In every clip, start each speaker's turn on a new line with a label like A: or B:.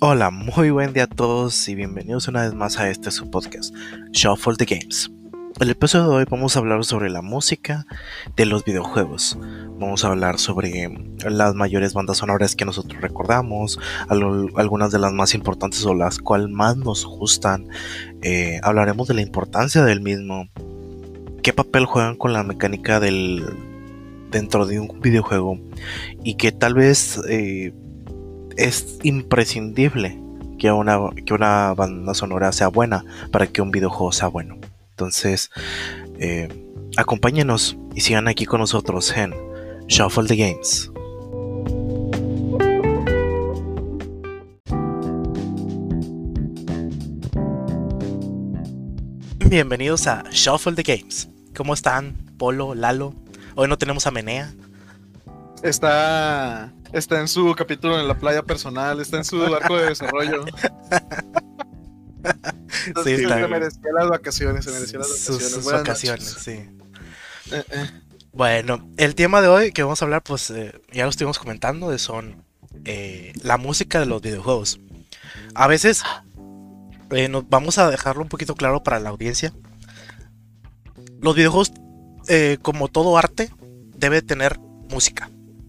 A: Hola, muy buen día a todos y bienvenidos una vez más a este su podcast, Shuffle the Games. El episodio de hoy vamos a hablar sobre la música de los videojuegos. Vamos a hablar sobre las mayores bandas sonoras que nosotros recordamos, algunas de las más importantes o las cuales más nos gustan. Eh, hablaremos de la importancia del mismo, qué papel juegan con la mecánica del dentro de un videojuego y que tal vez eh, es imprescindible que una, que una banda sonora sea buena para que un videojuego sea bueno. Entonces, eh, acompáñenos y sigan aquí con nosotros en Shuffle the Games. Bienvenidos a Shuffle the Games. ¿Cómo están, Polo, Lalo? Hoy no tenemos a Menea.
B: Está Está en su capítulo en la playa personal, está en su arco de desarrollo. sí, se merecía las vacaciones, se merecía las vacaciones. Sus,
A: vacaciones, sí. Eh, eh. Bueno, el tema de hoy que vamos a hablar, pues eh, ya lo estuvimos comentando, de son la música de los videojuegos. A veces nos vamos a dejarlo un poquito claro para la audiencia. Los videojuegos, como todo arte, debe tener música.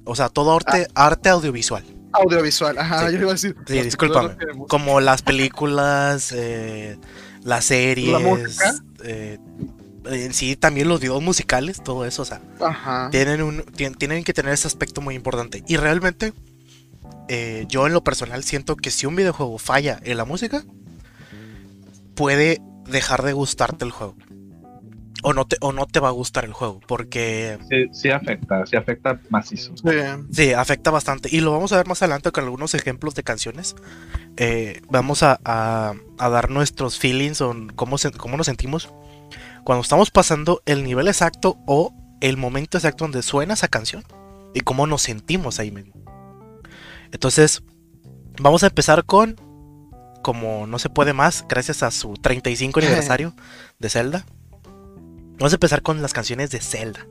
A: O sea, todo arte, ah. arte audiovisual.
B: Audiovisual, ajá, yo iba a decir.
A: Sí, discúlpame. Como las películas, eh, las series. ¿La eh, en sí, también los videos musicales, todo eso, o sea. Ajá. Tienen, un, tienen que tener ese aspecto muy importante. Y realmente, eh, yo en lo personal siento que si un videojuego falla en la música, puede dejar de gustarte el juego o no te, o no te va a gustar el juego, porque...
C: Sí, afecta, sí afecta macizo.
A: Sí. afecta bastante. Y lo vamos a ver más adelante con algunos ejemplos de canciones. Eh, vamos a, dar nuestros feelings o cómo, cómo nos sentimos cuando estamos pasando el nivel exacto o el momento exacto donde suena esa canción y cómo nos sentimos ahí mismo. Entonces, vamos a empezar con, como no se puede más, gracias a su 35 aniversario de Zelda. Vamos a empezar con las canciones de Zelda.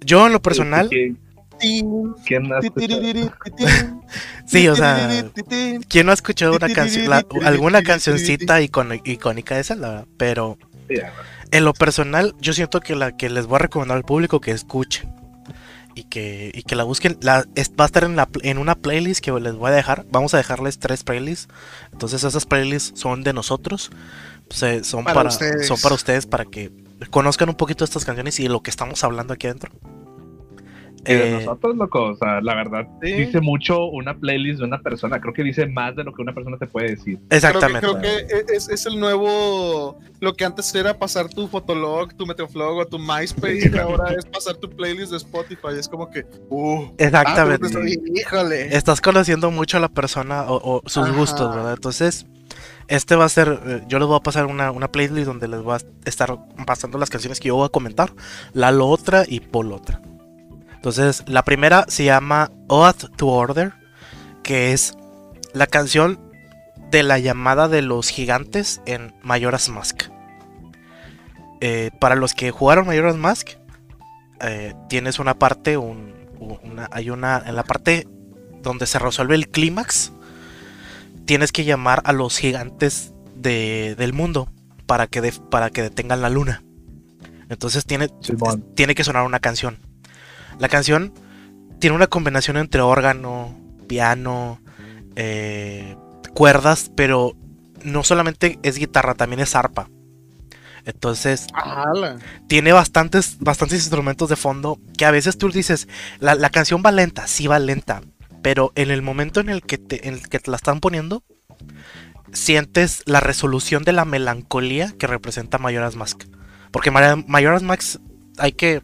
A: Yo en lo personal... ¿Quién ha sí, o sea, ¿quién no ha escuchado una canción, alguna cancioncita icónica de Zelda? Pero en lo personal, yo siento que la que les voy a recomendar al público que escuchen y que, y que la busquen. La, va a estar en, la, en una playlist que les voy a dejar. Vamos a dejarles tres playlists. Entonces esas playlists son de nosotros. son, para, son para ustedes para que conozcan un poquito estas canciones y de lo que estamos hablando aquí adentro.
C: de eh, nosotros, loco, o sea, la verdad, dice mucho una playlist de una persona. Creo que dice más de lo que una persona te puede decir.
A: Exactamente.
B: Creo que, es, el nuevo. Lo que antes era pasar tu Fotolog, tu Metroflog o tu MySpace, y ahora es pasar tu playlist de Spotify. Es como que. Uh,
A: Exactamente. híjole. Estás conociendo mucho a la persona o, sus gustos, ¿verdad? Entonces este va a ser, eh, yo les voy a pasar una, playlist donde les voy a estar pasando las canciones que yo voy a comentar, la lo otra y por otra. Entonces, la primera se llama Oath to Order, que es la canción de la llamada de los gigantes en Majora's Mask. Eh, para los que jugaron Majora's Mask, eh, tienes una parte, hay una, en la parte donde se resuelve el clímax, tienes que llamar a los gigantes del mundo para que, para que detengan la luna. Entonces tiene, tiene que sonar una canción. La canción tiene una combinación entre órgano, piano, eh, cuerdas, pero no solamente es guitarra, también es arpa. Entonces, tiene bastantes, bastantes instrumentos de fondo que a veces tú dices, la, la canción va lenta, sí va lenta, pero en el momento en el que te, en el que te la están poniendo, sientes la resolución de la melancolía que representa Majora's Mask. Porque Majora's Mask hay que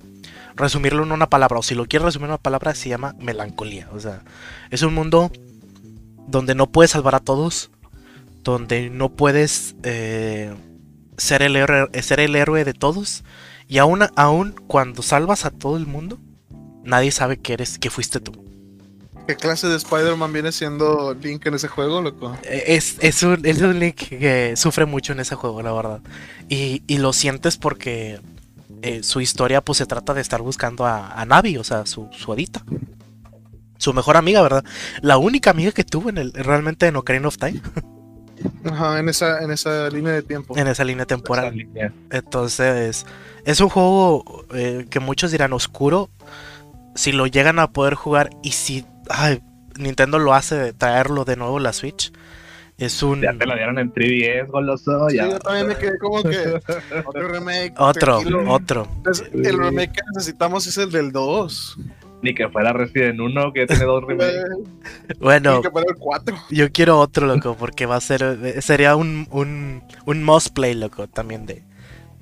A: resumirlo en una palabra, o si lo quieres resumir en una palabra, se llama melancolía. O sea, es un mundo donde no puedes salvar a todos, donde no puedes eh, ser, el héroe, ser el héroe de todos, y aún, aún cuando salvas a todo el mundo, nadie sabe que eres, que fuiste tú.
B: ¿Qué clase de Spider-Man viene siendo Link en ese juego, loco?
A: Eh, es, un, Link que sufre mucho en ese juego, la verdad. Y, lo sientes porque eh, su historia pues se trata de estar buscando a, Navi, o sea, su, su su mejor amiga, ¿verdad? La única amiga que tuvo en el, realmente en Ocarina of Time.
B: Ajá, en esa, en esa línea de tiempo.
A: En esa línea temporal. Entonces, es un juego eh, que muchos dirán oscuro. Si lo llegan a poder jugar y si Nintendo lo hace de traerlo de nuevo la Switch. Es un.
C: Ya te lo dieron en 3DS, goloso.
B: Sí, yo también me quedé como que. Otro remake.
A: Otro, otro.
B: el remake que necesitamos es el del 2.
C: Ni que fuera Resident 1, que tiene dos remakes.
A: bueno.
B: Ni que fuera el 4.
A: Yo quiero otro, loco, porque va a ser. Sería un, un, un must play, loco, también de.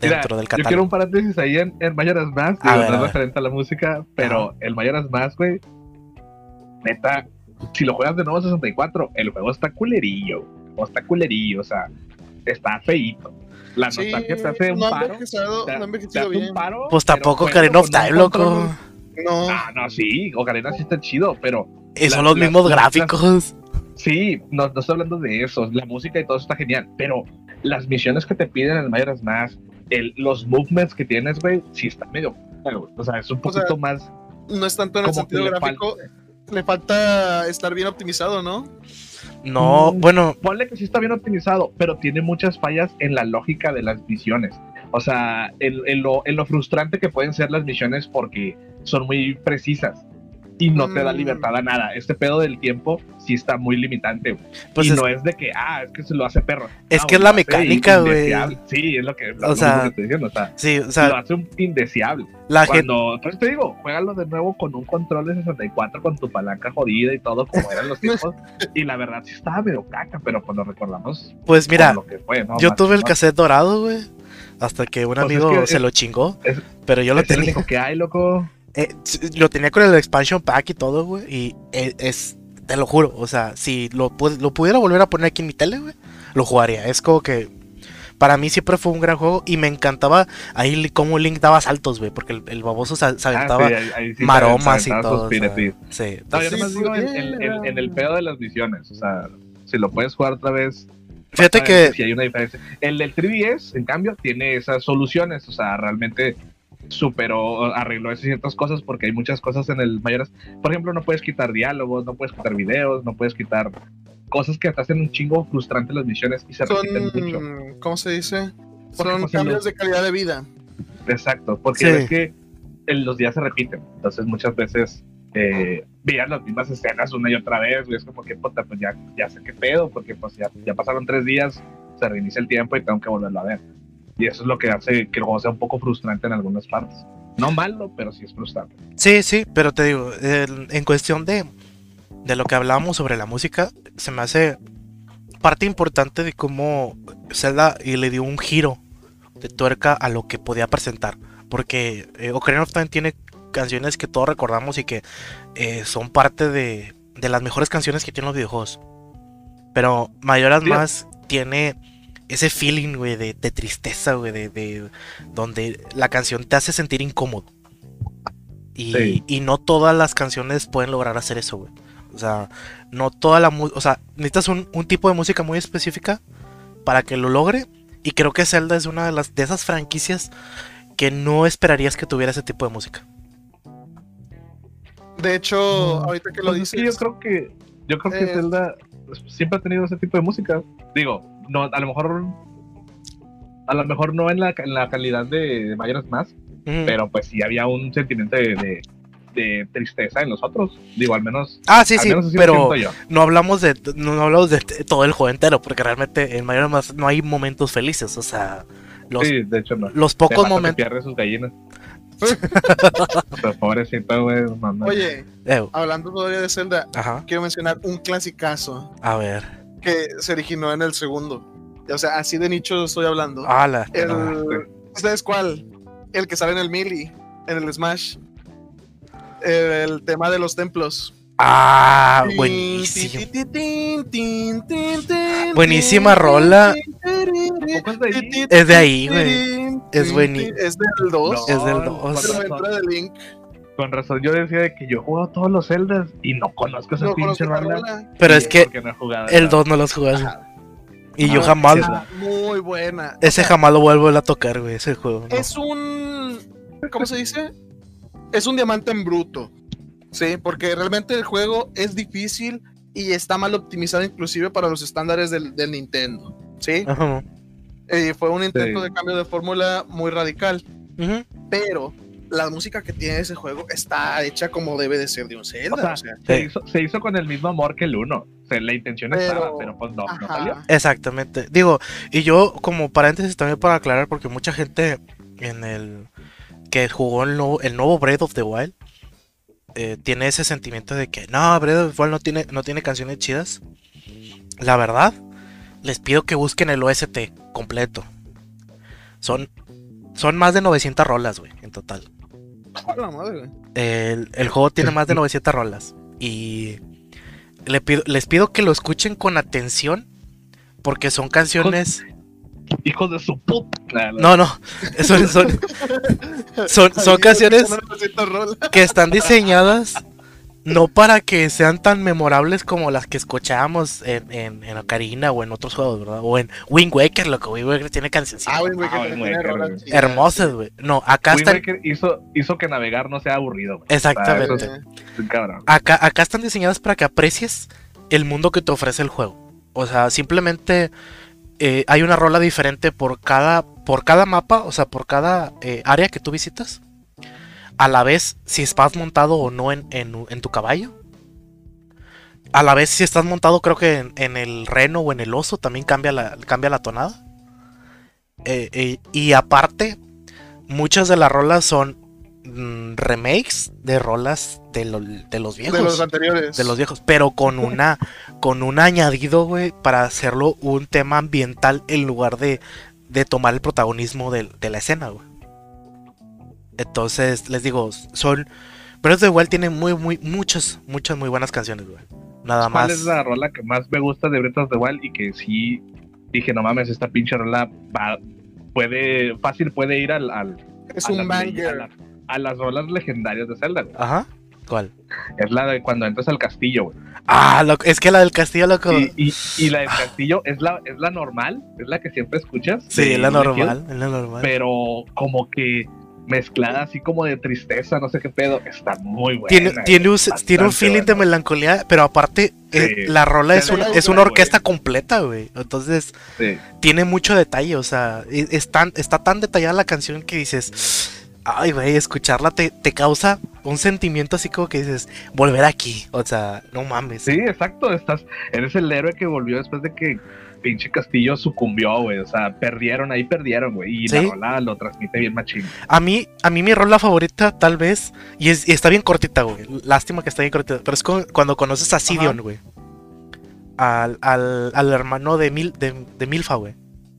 A: Dentro del catálogo.
C: Yo quiero un paréntesis ahí en, en Majora's Mask, que no es referente a la música, pero el Majora's Mask, güey, neta, si lo juegas de nuevo 64, el juego está culerillo. O está culerillo, o sea, está feíto. La nostalgia te hace un no paro.
B: No bien. Un paro,
A: pues tampoco Karen of Time, loco.
B: No.
C: Ah, no, sí, Ocarina sí está chido, pero.
A: son los mismos gráficos.
C: sí, no, no estoy hablando de eso. La música y todo eso está genial, pero las misiones que te piden en el Majora's Mask, el, los movements que tienes, güey, sí está medio. O sea, es un poquito más.
B: No es tanto en el sentido gráfico le falta estar bien optimizado, ¿no?
A: No, mm, bueno.
C: Ponle que sí está bien optimizado, pero tiene muchas fallas en la lógica de las misiones. O sea, en, lo, en lo frustrante que pueden ser las misiones porque son muy precisas y no te da mm. libertad a nada. Este pedo del tiempo sí está muy limitante. Pues y no es de que, ah, es que se lo hace perro.
A: Es que es la mecánica, güey.
C: Sí, es lo que,
A: o sea,
C: estoy diciendo. O sea,
A: sí, o sea,
C: lo hace un indeseable.
A: La
C: Cuando, gente... te digo, juégalo de nuevo con un control de 64 con tu palanca jodida y todo, como eran los tiempos. y la verdad sí estaba medio caca, pero cuando recordamos.
A: Pues mira, yo tuve el cassette dorado, güey. Hasta que un pues amigo se lo chingó. pero yo lo tenía.
C: que hay, loco.
A: Eh, lo tenía con el expansion pack y todo, güey. Y e, es, te lo juro, o sea, si lo, lo pudiera volver a poner aquí en mi tele, güey, lo jugaría. Es como que para mí siempre fue un gran juego y me encantaba ahí cómo Link daba saltos, güey, porque el, baboso se, aventaba maromas y todo. sí.
C: No, yo nomás digo en, el pedo de las misiones, o sea, si lo puedes jugar otra vez.
A: Fíjate que...
C: Si hay una diferencia. El del 3DS, en cambio, tiene esas soluciones, o sea, realmente superó, arregló esas ciertas cosas porque hay muchas cosas en el mayores. Por ejemplo, no puedes quitar diálogos, no puedes quitar videos, no puedes quitar cosas que te hacen un chingo frustrante las misiones y se repiten mucho.
B: ¿Cómo se dice? Son cambios de calidad de vida.
C: Exacto, porque es que los días se repiten. Entonces, muchas veces eh, veían las mismas escenas una y otra vez. Y es como que, puta, pues ya, ya sé qué pedo, porque pues ya, ya pasaron tres días, se reinicia el tiempo y tengo que volverlo a ver. Y eso es lo que hace que el juego sea un poco frustrante en algunas partes. No malo, pero sí es frustrante.
A: Sí, sí, pero te digo, en cuestión de, de lo que hablábamos sobre la música, se me hace parte importante de cómo Zelda y le dio un giro de tuerca a lo que podía presentar. Porque eh, Ocarina of Time tiene canciones que todos recordamos y que eh, son parte de, de, las mejores canciones que tienen los videojuegos. Pero Mayoras Más tiene ese feeling, güey, de, tristeza, güey, de, donde la canción te hace sentir incómodo. Y, y, no todas las canciones pueden lograr hacer eso, güey. O sea, no toda la música, o sea, necesitas un, tipo de música muy específica para que lo logre. Y creo que Zelda es una de las de esas franquicias que no esperarías que tuviera ese tipo de música.
B: De hecho, ahorita que lo pues dices,
C: yo creo que yo creo que eh, Zelda siempre ha tenido ese tipo de música. Digo, no, a lo mejor a lo mejor no en la, en la calidad de, mayores más, pero pues sí había un sentimiento de, de, tristeza en los otros. Digo, al menos.
A: Ah, sí, sí, pero no hablamos de no, hablamos de todo el juego entero, porque realmente en mayores más no hay momentos felices, o sea, los,
C: sí, de hecho no.
A: los pocos momentos.
C: sus gallinas. pobrecito, güey.
B: Oye, hablando todavía de Zelda, quiero mencionar un clasicazo.
A: A ver.
B: Que se originó en el segundo. O sea, así de nicho estoy hablando. El, ¿Ustedes cuál? El que sale en el Mili, en el Smash. El tema de los templos.
A: Ah, buenísimo. Buenísima rola. Es de ahí, güey. Es buenísimo.
B: Es del 2.
A: Es del 2.
C: Con razón, yo decía de que yo he jugado todos los Zeldas y no conozco esa pinche rola.
A: Pero es que el 2 no lo has jugado. Y yo ah, jamás.
B: muy buena.
A: Ese jamás lo vuelvo a tocar, güey, ese juego.
B: Es un. ¿Cómo se dice? Es un diamante en bruto. Sí, porque realmente el juego es difícil y está mal optimizado inclusive para los estándares del, del Nintendo. ¿Sí?
A: Ajá.
B: Eh, fue un intento
C: Sí.
B: de cambio de fórmula muy radical. Pero la música que tiene ese juego está hecha como debe de ser de un Zelda.
C: O sea,
B: o sea,
C: Se,
A: Sí.
C: hizo, se hizo con el mismo amor que el 1. O sea, la intención
B: Pero-
C: estaba, pero pues no, no salió.
A: Exactamente. Digo, y yo como paréntesis también para aclarar, porque mucha gente en el que jugó el nuevo, el nuevo Breath of the Wild eh, tiene ese sentimiento de que no, Breath of the Wild no tiene, no tiene canciones chidas. La verdad, les pido que busquen el OST completo. Son, son más de 900 rolas, güey, en total.
B: ¡a la madre, güey!
A: El, el juego tiene más de 900 rolas. Y le pido, les pido que lo escuchen con atención. Porque son canciones.
C: Hijos de su puta.
A: No, no. Son, son, son, canciones
B: escuchando 900 rolas.
A: que están diseñadas. No para que sean tan memorables como las que escuchábamos en, en, en Ocarina o en otros juegos, ¿verdad? O en Wind Waker, lo que Wind Waker tiene canciones
B: Ah, que
C: Ah,
B: tiene
A: hermosas, güey. No, acá
C: Wind
A: están.
C: Waker hizo, hizo que navegar no sea aburrido. güey.
A: Exactamente.
C: O sea, es
A: acá, acá están diseñadas para que aprecies el mundo que te ofrece el juego. O sea, simplemente eh, hay una rola diferente por cada, por cada mapa, o sea, por cada eh, área que tú visitas. A la vez, si estás montado o no en, en- tu caballo. A la vez, si estás montado, creo que en, el reno o en el oso, también cambia la, cambia la tonada. Eh, y aparte, muchas de las rolas son remakes de rolas de, lo- de los viejos.
B: De los anteriores.
A: de los viejos, pero con una con un añadido, güey, para hacerlo un tema ambiental en lugar de, de tomar el protagonismo del- de, la escena, güey. Entonces, les digo, son of the Wild tiene muy muy muchas muchas muy buenas canciones, güey. Nada
C: ¿Cuál
A: más.
C: es la rola que más me gusta de of the Wild? Y que sí dije, no mames, esta pinche rola va, puede, fácil puede ir al, al-
B: Es
C: a,
B: un banger.
C: A las rolas legendarias de Zelda. güey.
A: Ajá. ¿Cuál?
C: Es la de cuando entras al castillo, güey.
A: Ah, es que la del castillo, loco.
C: Y, y, y la del castillo es la, es la normal, es la que siempre escuchas.
A: Sí, es la normal, es la normal.
C: Pero como que mezclada así como de tristeza, no sé qué pedo, está muy buena.
A: Tiene, tiene, un, tiene un feeling de melancolía, pero aparte, eh, la rola es una, es una orquesta completa, güey. Entonces,
C: Sí.
A: tiene mucho detalle, o sea, e- es tan- está tan detallada la canción que dices, ay, güey, escucharla te, te causa un sentimiento así como que dices, volver aquí, o sea, no mames.
C: Sí, exacto, estás, eres el héroe que volvió después de que pinche castillo sucumbió, güey. O sea, perdieron, ahí perdieron, güey. Y
A: Sí.
C: la rola lo transmite bien machín.
A: A mí, a mí mi rola favorita, tal vez, y, es, y está bien cortita, güey. Lástima que está bien cortita, pero es con- cuando conoces a Sidion, güey. Al, al, al hermano de, Mil, de, de Milfa, güey.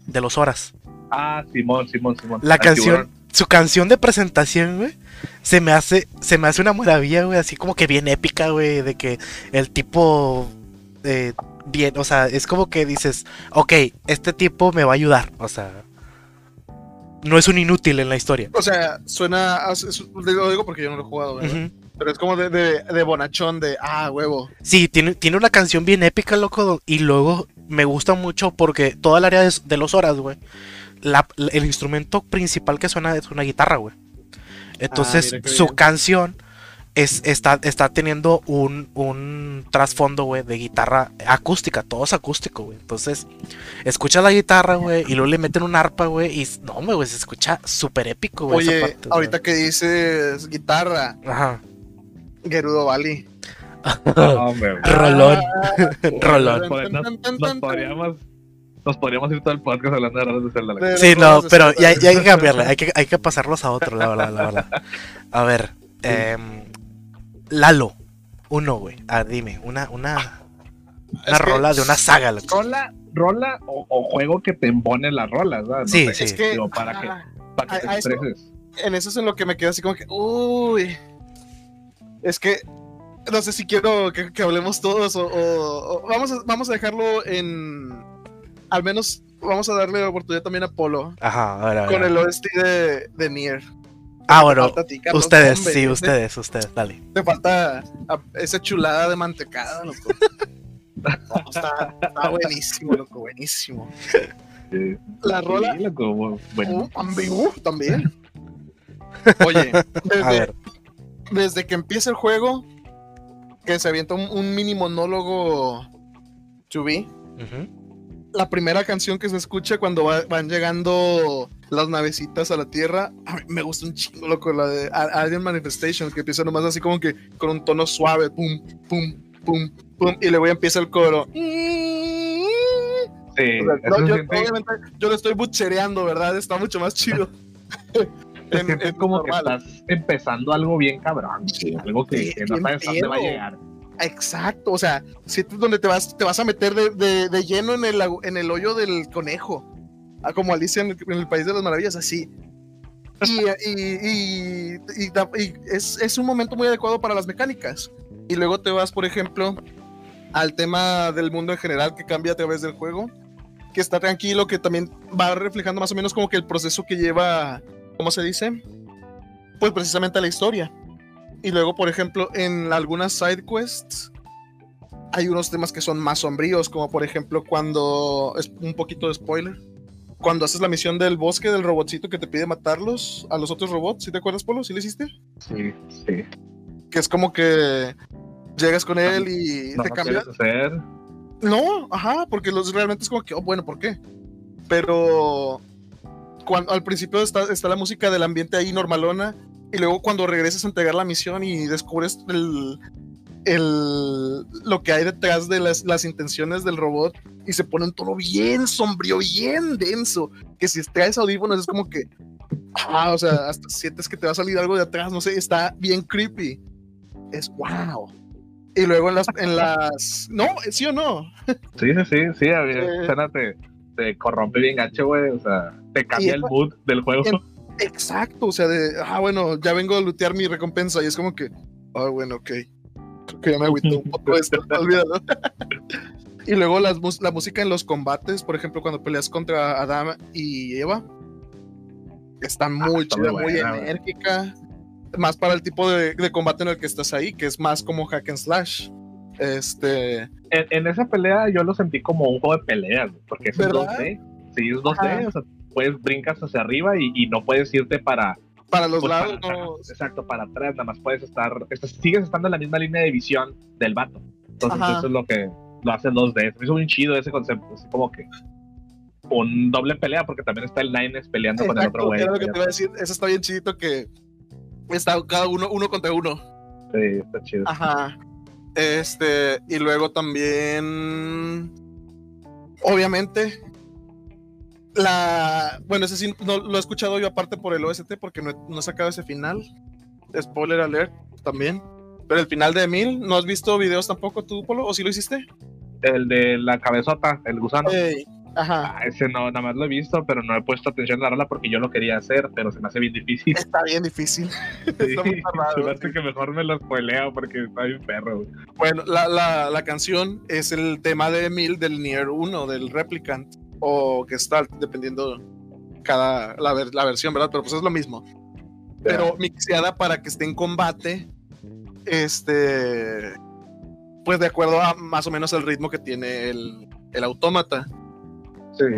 A: De los horas.
C: Ah, Simón, Simón, Simón.
A: La
C: Al
A: canción,
C: tiburón.
A: Su canción de presentación, güey, se me hace, se me hace una maravilla, güey, así como que bien épica, güey, de que el tipo, eh, bien, o sea, es como que dices, ok, este tipo me va a ayudar, o sea, no es un inútil en la historia.
B: O sea, suena. es- Lo digo porque yo no lo he jugado, ¿verdad? Pero es como de, de, de bonachón, de ah, huevo.
A: Sí, tiene, tiene una canción bien épica, loco, y luego me gusta mucho porque toda el área de, de los horas, güey, la- el instrumento principal que suena es una guitarra, güey. Entonces, su
B: bien.
A: canción es, está, está teniendo un, un trasfondo, güey, de guitarra acústica, todo es acústico, güey. Entonces, escucha la guitarra, güey, y luego le meten un arpa, güey, y no, güey, se escucha súper épico, güey. esa
B: Oye,
A: parte,
B: ahorita que dices guitarra,
A: Ajá.
B: Gerudo Valley.
C: No, hombre, güey.
A: Rolón.
B: Ah,
A: Rolón.
C: Nos, podríamos, nos podríamos ir todo el podcast hablando de rolas de Zelda.
B: De-
A: Sí, no, pero ya, ya hay que cambiarle, hay que, hay que pasarlos a otro, la verdad, la verdad. A ver, em, Lalo, uno, güey. Ah, dime, una, una, una rola de una saga, loco.
C: Rola, rola o, o juego que te impone las rolas, ¿verdad? No
A: Sí,
C: sé,
A: sí.
B: Es que
C: digo, para que, para que
B: a-
C: te
B: a eso-
C: expreses.
B: en eso es en lo que me quedo así como que, uy. Es que no sé si quiero que, que hablemos todos o, o- o vamos, a, vamos a dejarlo en. Al menos vamos a darle la oportunidad también a Polo
A: Ajá, a ver, a ver.
B: con el OST de, de Nier.
A: Ah,
B: Te
A: bueno,
B: falta a ti, Carlos,
A: ustedes,
B: hombre.
A: sí, ustedes, ustedes, dale.
B: Te falta a- esa chulada de mantecada, loco. No, está, está buenísimo, loco, buenísimo.
C: Sí.
B: La rola.
C: Sí, loco, bu- bueno.
B: Uh, también, uh, también. Oye,
A: A
B: desde,
A: ver,
B: desde que empieza el juego, que se avienta un, mini monólogo to be. La primera canción que se escucha cuando van llegando las navecitas a la Tierra, a mí me gusta un chingo, loco, la de Alien Manifestation, que empieza nomás así como que con un tono suave, pum, pum, pum, pum, y luego empieza el coro. Sí, yo, obviamente yo lo estoy buchereando, ¿verdad? Está mucho más chido.
C: es como que estás empezando algo bien cabrón, algo que, no sabes dónde va a llegar.
B: Exacto, o sea, si es donde te vas, te vas a meter de, de, lleno en el, en el hoyo del conejo, ah, como Alicia en el, País de las Maravillas, así. Y, es, es, un momento muy adecuado para las mecánicas. Y luego te vas, por ejemplo, al tema del mundo en general que cambia a través del juego, que está tranquilo, que también va reflejando más o menos como que el proceso que lleva ¿cómo se dice? Pues precisamente la historia. Y luego, por ejemplo, en algunas side quests hay unos temas que son más sombríos, como por ejemplo cuando, es un poquito de spoiler, cuando haces la misión del bosque del robotcito que te pide matarlos a los otros robots, ¿sí te acuerdas, Polo? ¿Sí lo hiciste?
C: Sí, sí.
B: Que es como que llegas con él y te cambia. Hacer? No, ajá, porque los realmente es como que, oh, bueno, ¿por qué? Pero cuando, al principio está, está la música del ambiente ahí normalona, y luego cuando regresas a entregar la misión y descubres el, el, lo que hay detrás de las, las, intenciones del robot y se pone un tono bien sombrío, bien denso, que si traes audífonos es como que, ah, o sea, hasta sientes que te va a salir algo de atrás, no sé, está bien creepy. Es wow. Y luego en las, en las, no, sí o no.
C: Sí, sí, sí, sí, eh, te corrompe bien gacho, güey, o sea, te cambia el mood del juego.
B: Exacto, o sea, de, ah, bueno, ya vengo a lootear mi recompensa y es como que, ah, bueno, ok. Creo que ya me agüito un poco esto, olvídalo. y luego las, la música en los combates, por ejemplo, cuando peleas contra Adam y Eva, está ah, muy chida, muy enérgica. Más para el tipo de, de, combate en el que estás ahí, que es más como hack and slash. Este.
C: En, esa pelea yo lo sentí como un juego de peleas, porque es 2D. Sí, es 2D, o sea, puedes brincas hacia arriba y, no puedes irte para.
B: Para los pues, lados, no.
C: Exacto, para atrás, nada más puedes estar. sigues estando en la misma línea de visión del vato. Entonces, eso es lo que lo hace 2D. Me hizo muy chido ese concepto, es como que un doble pelea, porque también está el Nines peleando con el otro güey.
B: que te iba a decir, eso está bien chidito que está cada uno, uno contra uno.
C: Sí, está chido.
B: Ajá. Este, y luego también, obviamente, la, bueno, ese sí no, lo he escuchado yo aparte por el OST porque no he, sacado ese final. Spoiler alert también. Pero el final de Emil, ¿no has visto videos tampoco tú, Polo? ¿O sí lo hiciste?
C: El de la cabezota, el gusano. Ajá. Ah, ese no, nada más lo he visto, pero no he puesto atención a la rola porque yo lo quería hacer, pero se me hace bien difícil.
B: Está bien difícil.
C: está que mejor me lo spoileo porque está bien perro.
B: Bueno, la, la, la, canción es el tema de Emil del Nier 1, del Replicant, o Gestalt, dependiendo cada la, la versión, ¿verdad? Pero pues es lo mismo. Pero mixeada para que esté en combate, este, pues de acuerdo a más o menos el ritmo que tiene el, el autómata.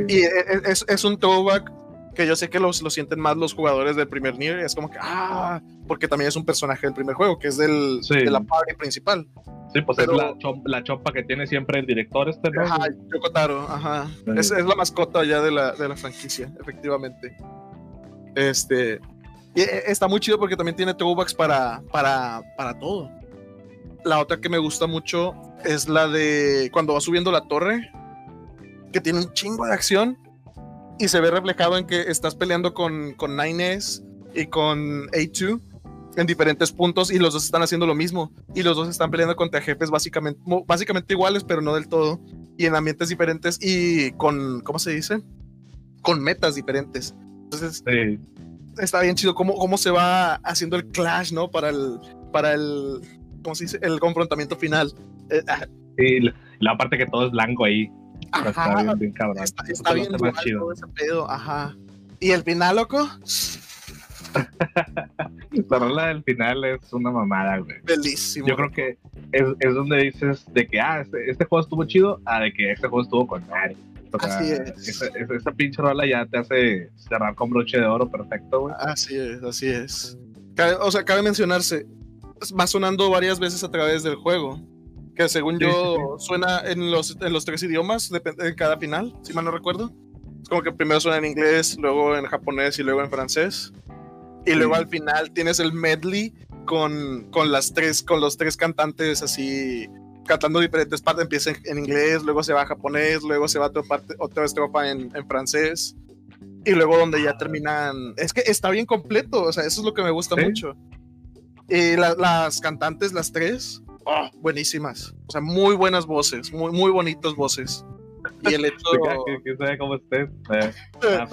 B: Y e, e, es, es, un throwback que yo sé que los, lo sienten más los jugadores del primer Nier. Es como que, ah, porque también es un personaje del primer juego, que es del, de la party principal.
C: Sí, pues es la, la, chopa que tiene siempre el director este, ¿no?
B: Ajá, Yokotaro, ajá. Es, es, la mascota ya de la, de la franquicia, efectivamente. Este, y e, está muy chido porque también tiene throwbacks para, para, para todo. La otra que me gusta mucho es la de cuando va subiendo la torre, que tiene un chingo de acción y se ve reflejado en que estás peleando con, con Nines y con A2 en diferentes puntos y los dos están haciendo lo mismo y los dos están peleando contra jefes básicamente, básicamente iguales pero no del todo y en ambientes diferentes y con, ¿cómo se dice? Con metas diferentes. Entonces, está bien chido cómo, cómo se va haciendo el clash, ¿no? Para el, para el, ¿cómo se dice? El confrontamiento final.
C: Eh, ah. la parte que todo es blanco ahí. Está bien, bien cabrón.
B: Está, bien chido. ese pedo, ajá. ¿Y el final, loco?
C: la rola del final es una mamada, güey.
B: Belísimo.
C: Yo creo que es, es, donde dices de que, ah, este, este, juego estuvo chido, a de que este juego estuvo con madre.
B: así es.
C: Esa, esa, pinche rola ya te hace cerrar con broche de oro perfecto, güey.
B: Así es, así es. o sea, cabe mencionarse, va sonando varias veces a través del juego. Que según yo suena en los, en los tres idiomas, en cada final, si mal no recuerdo. Es como que primero suena en inglés, luego en japonés y luego en francés. Y luego al final tienes el medley con, con, las tres, con los tres cantantes así cantando diferentes partes. Empieza en, inglés, luego se va a japonés, luego se va a otra, parte, otra estrofa en, en francés. Y luego donde ya terminan. Es que está bien completo, o sea, eso es lo que me gusta mucho. Y las cantantes, las tres, oh, buenísimas. O sea, muy buenas voces, muy, muy bonitas voces. Y el hecho.
C: que, sabe cómo estés. Eh, ah,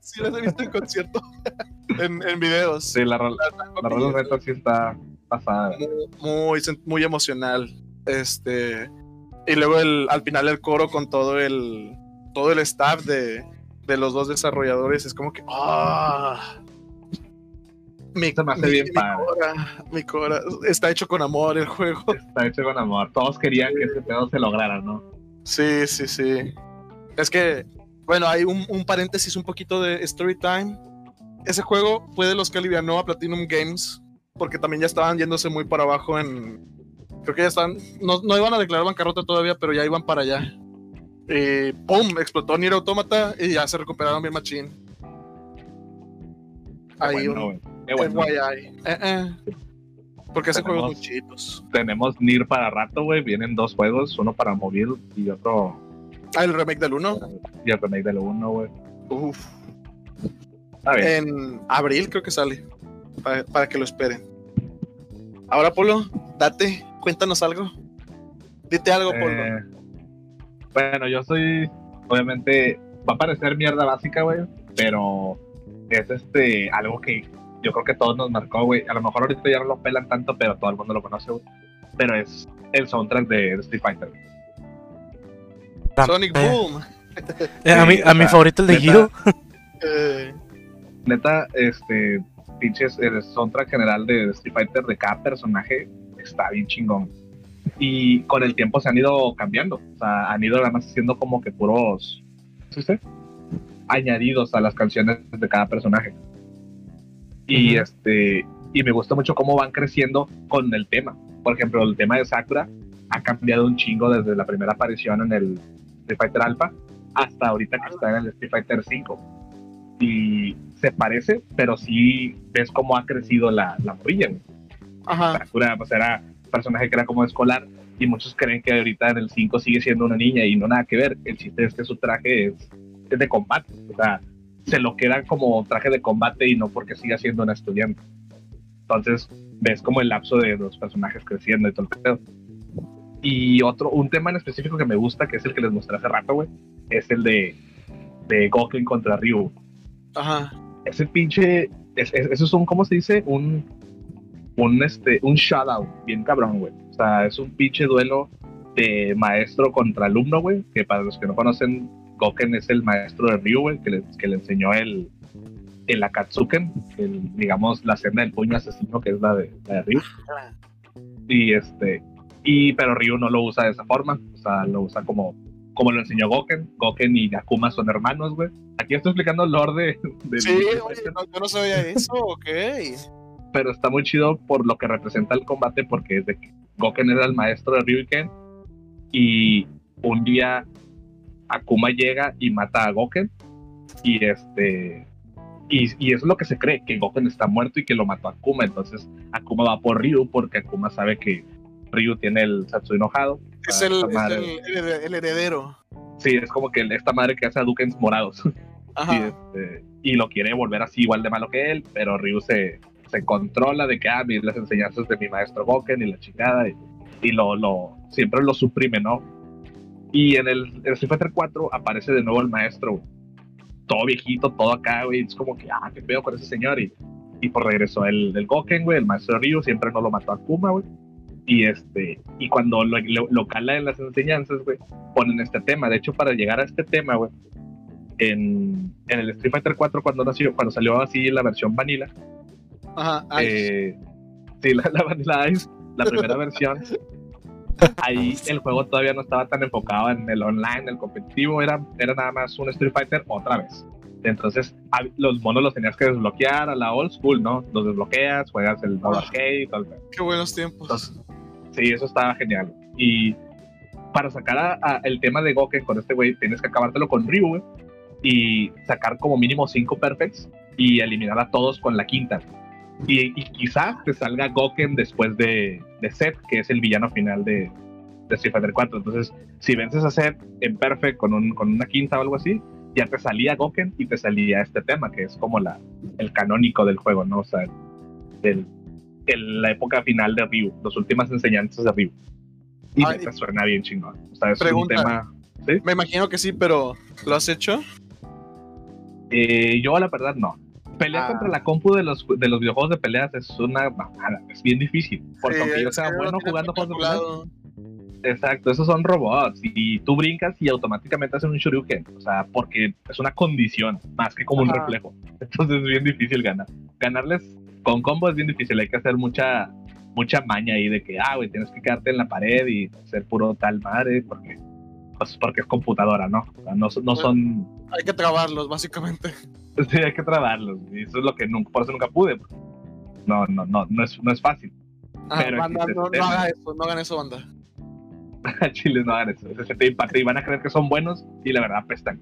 B: sí, las he visto en concierto. en, en, videos.
C: Sí, la rola la, reto sí está pasada.
B: Muy, muy, emocional. Este. Y luego el, al final el coro con todo el. Todo el staff de, de los dos desarrolladores es como que. ¡Ah!
C: Mi, Se me hace bien
B: mi cora, Está hecho con amor el juego.
C: Está hecho con amor. Todos querían que ese pedo se lograra, ¿no?
B: Sí, sí, sí. Es que, bueno, hay un, paréntesis un poquito de Story Time. Ese juego fue de los que alivianó a Platinum Games, porque también ya estaban yéndose muy para abajo en... Creo que ya están... No, no iban a declarar bancarrota todavía, pero ya iban para allá. Y ¡pum! Explotó Nier Automata y ya se recuperaron bien machín. Ahí un... Eh, eh. Porque ese juego es muy chitos.
C: Tenemos Nier para rato, güey. Vienen dos juegos, uno para móvil y otro.
B: Ah, el remake del 1.
C: Y el remake del 1, güey.
B: Uf. En abril creo que sale. Para, que lo esperen. Ahora, Polo, date, cuéntanos algo. Dite algo, Polo. Eh,
C: bueno, yo soy. Obviamente, va a parecer mierda básica, güey. Pero es este algo que yo creo que todos nos marcó, güey. A lo mejor ahorita ya no lo pelan tanto, pero todo el mundo lo conoce, güey. Pero es el soundtrack de, Street Fighter.
B: Sonic eh. Boom.
A: Eh, a, mi, a mi favorito el de.
C: Eh. neta, este, pinches, el soundtrack general de Street Fighter de cada personaje está bien chingón. Y con el tiempo se han ido cambiando. O sea, han ido además haciendo como que puros, ¿sí usted? Añadidos a las canciones de cada personaje. Y este y me gusta mucho cómo van creciendo con el tema. Por ejemplo, el tema de Sakura ha cambiado un chingo desde la primera aparición en el Street Fighter Alpha hasta ahorita que está en el Street Fighter 5. Y se parece, pero sí ves cómo ha crecido la, la morrilla. Sakura pues era un personaje que era como escolar y muchos creen que ahorita en el 5 sigue siendo una niña y no nada que ver. El chiste es que su traje es, es de combate. O sea, se lo quedan como traje de combate y no porque siga siendo una estudiante. Entonces, ves como el lapso de los personajes creciendo y todo el pedo. Y otro, un tema en específico que me gusta, que es el que les mostré hace rato, güey, es el de, de Goku contra Ryu.
B: Ajá.
C: Ese pinche, eso es un, ¿cómo se dice? Un, un, este, un shoutout, bien cabrón, güey. O sea, es un pinche duelo de maestro contra alumno, güey, que para los que no conocen, Goken es el maestro de Ryu, que le, que le enseñó el, el Akatsuken, el, digamos, la senda del puño asesino, que es la de, la de Ryu. Y este, y, pero Ryu no lo usa de esa forma, o sea, lo usa como, como lo enseñó Goken. Goken y Akuma son hermanos, güey. Aquí estoy explicando el lore
B: de. sí, oye, yo no sabía eso, ok.
C: Pero está muy chido por lo que representa el combate, porque de que Goken era el maestro de Ryu y Ken, y un día Akuma llega y mata a Goken y este y, y, eso es lo que se cree, que Goken está muerto y que lo mató Akuma, entonces Akuma va por Ryu porque Akuma sabe que Ryu tiene el Satsui enojado.
B: Es, el, el, heredero.
C: Sí, es como que esta madre que hace a Dukens morados. Y, este, y, lo quiere volver así igual de malo que él, pero Ryu se, se controla de que, ah, las enseñanzas de mi maestro Goken y la chingada, y, y lo, lo, siempre lo suprime, ¿no? Y en el, Street Fighter 4 aparece de nuevo el maestro, todo viejito, todo acá, güey. Es como que, ah, qué pedo con ese señor. Y, y por regreso el, el Goken, güey, el maestro Ryu, siempre no lo mató a Kuma, güey. Y este, y cuando lo, lo, cala en las enseñanzas, güey, ponen este tema. De hecho, para llegar a este tema, güey, en, en, el Street Fighter 4 cuando nació, cuando salió así la versión vanilla.
B: Ajá,
C: eh, sí, la, la Vanilla Ice, la primera versión, ahí el juego todavía no estaba tan enfocado en el online, el competitivo, era, era nada más un Street Fighter otra vez. Entonces, los monos los tenías que desbloquear a la old school, ¿no? Los desbloqueas, juegas el modo arcade y tal.
B: Qué buenos tiempos.
C: sí, eso estaba genial. Y para sacar el tema de Goken con este güey, tienes que acabártelo con Ryu, güey, y sacar como mínimo cinco perfects y eliminar a todos con la quinta. Y, quizás te salga Goken después de, de Seth, que es el villano final de, de Street Fighter 4. Entonces, si vences a Seth en Perfect con, un, con una quinta o algo así, ya te salía Goken y te salía este tema, que es como la, el canónico del juego, ¿no? O sea, del, la época final de Ryu, las últimas enseñanzas de Ryu. Y te suena bien chingón. O sea, es un tema.
B: Me imagino que sí, pero ¿lo has hecho?
C: Eh, yo, la verdad, no. Pelear ah. contra la compu de los, de los videojuegos de peleas es una es bien difícil. Porque aunque yo sea bueno jugando juegos de peleas, Exacto, esos son robots y tú brincas y automáticamente hacen un shuriken, o sea, porque es una condición más que como un reflejo. Entonces es bien difícil ganar. Ganarles con combo es bien difícil, hay que hacer mucha mucha maña ahí de que, ah, güey, tienes que quedarte en la pared y ser puro tal madre, porque pues porque es computadora, ¿no? O sea, no, no son...
B: Hay que trabarlos, básicamente.
C: Sí, hay que trabarlos, y eso es lo que nunca, por eso nunca pude. No, no, no, no es, no es fácil.
B: Ah, Pero banda, no, no hagan eso, no hagan eso, banda.
C: Chile no hagan eso. Ese te impacta y van a creer que son buenos y la verdad apestan.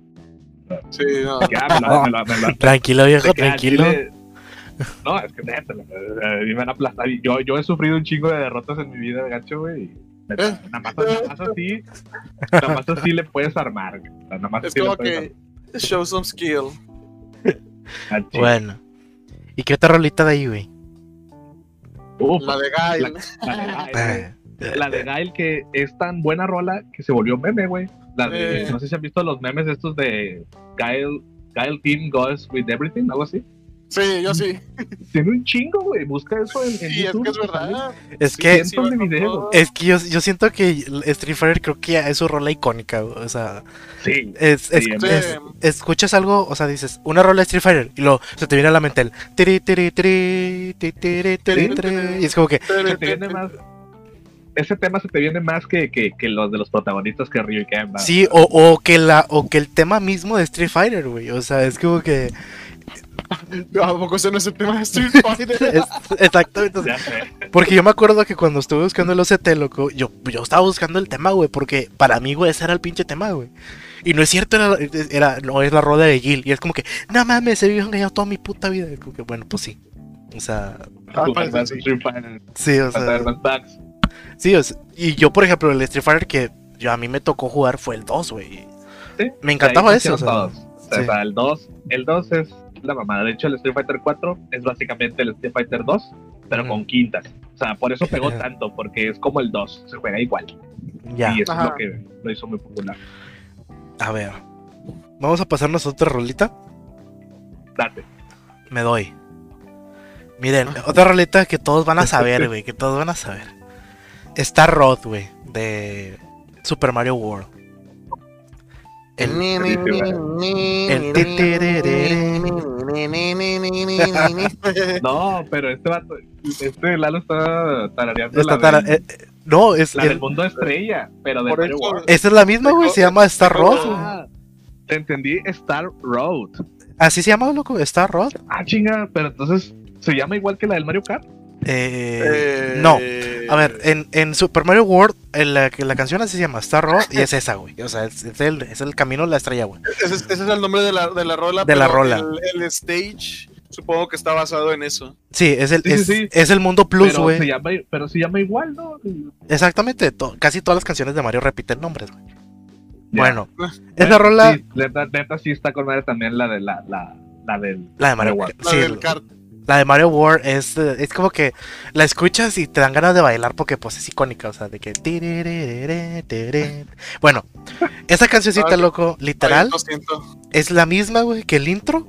B: Sí, no.
A: tranquilo, viejo, tranquilo.
C: No, es que neta, me van a aplastar. Yo, yo he sufrido un chingo de derrotas en mi vida, gacho, güey. Nada más, nada más así, nada más así le puedes armar. Nada más
B: es como que show some skill.
A: Bueno. ¿Y qué otra rolita de ahí, güey?
B: la de Gail.
C: La, la de Gail, la de Gail que es tan buena rola que se volvió meme, güey. No sé si han visto los memes estos de Gail, Gail Team Goes With Everything, algo así.
B: Sí, yo sí.
C: Tiene un chingo, güey. Busca eso en,
B: sí, es que es verdad.
A: Es que, es que yo, yo, siento que Street Fighter creo que es su rola icónica, O sea,
C: sí,
A: es, escuchas algo, o sea, dices una rola de Street Fighter y luego se te viene a la mente el tiri, tiri, tiri, tiri, tiri, y es como que.
C: Se te viene más ese tema se te viene más que, que, que los de los protagonistas que Ryu y Ken.
A: Sí, o, o, que la, o que el tema mismo de Street Fighter, güey. O sea, es como que.
B: ¿A poco ese no es el tema de Street Fighter?
A: exactamente. Porque yo me acuerdo que cuando estuve buscando el OCT, loco, yo, yo estaba buscando el tema, güey, porque para mí, güey, ese era el pinche tema, güey. Y no es cierto, era, era, no es la roda de Gil. Y es como que, no mames, se vivió engañado toda mi puta vida. como que, bueno, pues sí. O sea.
C: Ah, sí.
A: sí, o sea. Sí, y yo, por ejemplo, el Street Fighter que yo, a mí me tocó jugar fue el 2, güey. ¿Sí? Me encantaba eso. O
C: sea, el 2, el 2 es la mamada. De hecho, el Street Fighter 4 es básicamente el Street Fighter 2, pero con quintas. O sea, por eso pegó tanto, porque es como el 2, se juega igual. Ya. Y eso es lo que lo hizo muy popular.
A: A ver, vamos a pasarnos otra rolita.
C: Date.
A: Me doy. Miren, otra rolita que todos van a saber, güey, que todos van a saber. Está Rod, güey, de Super Mario World. El,
C: no, pero este vato, este Lalo está tarareando la
A: eh, eh, no, es
C: la el... del mundo estrella, pero de World.
A: Esa es la misma, güey, se llama Star Road. Ah,
C: te entendí, Star Road.
A: Así se llama, loco, Star Road.
C: Ah, chinga, pero entonces, ¿se llama igual que la del Mario Kart?
A: Eh, no. A ver, en, en Super Mario World, la, la, canción así se llama Star Road y es esa, güey. O sea, es, el, es el camino de la estrella, güey.
B: Ese, es el nombre de la, de la rola.
A: De la rola.
B: El, stage, supongo que está basado en eso.
A: Sí, es el, es, el mundo plus, güey.
C: Pero, se llama igual, ¿no?
A: Exactamente. casi todas las canciones de Mario repiten nombres, güey. Bueno, esa rola.
C: Sí, neta, sí está con madre también la de la, la, la del.
A: La de Mario World.
B: Sí, del kart.
A: La de Mario World es, es como que la escuchas y te dan ganas de bailar porque pues es icónica, o sea, de que... Bueno, esa cancioncita, loco, literal, es la misma, güey, que el intro,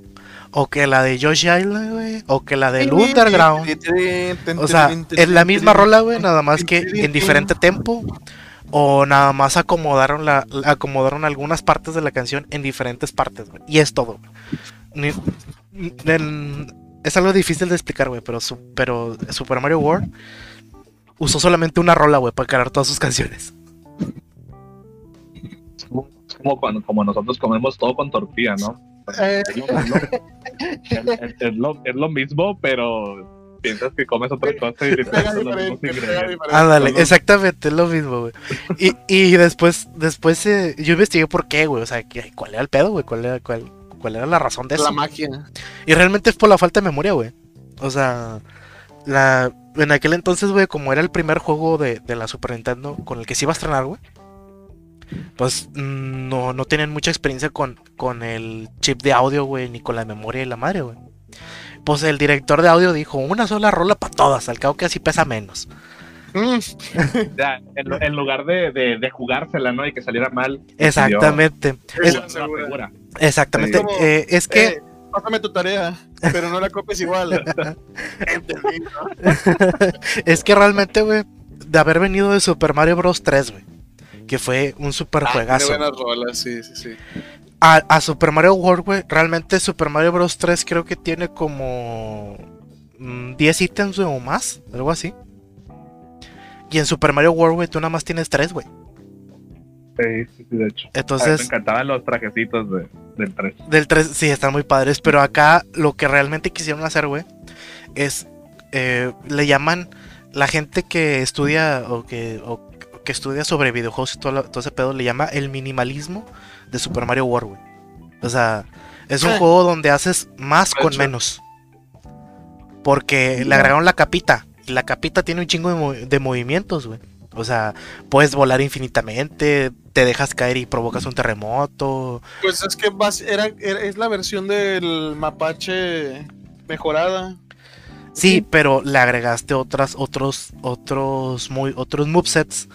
A: o que la de Yoshi Island, güey, o que la del Underground. O sea, es la misma rola, güey, nada más que en diferente tempo. O nada más acomodaron la acomodaron algunas partes de la canción en diferentes partes, güey. Y es todo. Ni, es algo difícil de explicar, güey, pero, pero Super Mario World usó solamente una rola, güey, para crear todas sus canciones.
C: Es como, cuando como nosotros comemos todo con tortilla, ¿no? Es lo, es lo mismo, pero piensas que comes otra cosa y te
A: Ándale, exactamente, es lo mismo, güey. Y, y después, después eh, yo investigué por qué, güey. O sea, ¿cuál era el pedo, güey? ¿Cuál era, cuál, ¿Cuál era la razón de eso?
B: La magia.
A: Y realmente es por la falta de memoria, güey. O sea, la, en aquel entonces, güey, como era el primer juego de, de la Super Nintendo con el que se iba a estrenar, güey pues mm, no, no tienen mucha experiencia con, con el chip de audio, güey, ni con la memoria de la madre, güey. Pues el director de audio dijo, una sola rola para todas, al cabo que así pesa menos.
C: Ya, en, lugar de, de, jugársela, ¿no? Y que saliera mal.
A: Exactamente. Es, exactamente. Eh, es que... Eh,
B: pásame tu tarea, pero no la copies igual.
A: es que realmente, güey, de haber venido de Super Mario Bros. 3, güey que fue un super ah, juegazo. A, Super Mario World, güey, realmente Super Mario Bros. 3 creo que tiene como 10 mm, ítems o más, algo así. Y en Super Mario World, güey, tú nada más tienes 3, güey.
C: Sí, sí, de hecho.
A: Entonces,
C: me encantaban los trajecitos del 3.
A: Del 3, sí, están muy padres. Pero acá lo que realmente quisieron hacer, güey, es. Eh, le llaman. La gente que estudia o que, que estudia sobre videojuegos y todo, ese pedo le llama el minimalismo de Super Mario World, güey. O sea, es un ah. juego donde haces más con menos. Porque le agregaron la capita. La capita tiene un chingo de, movimientos, güey. O sea, puedes volar infinitamente, te dejas caer y provocas un terremoto.
B: Pues es que era, es la versión del mapache mejorada.
A: Sí, pero le agregaste otras, otros, otros, muy, otros movesets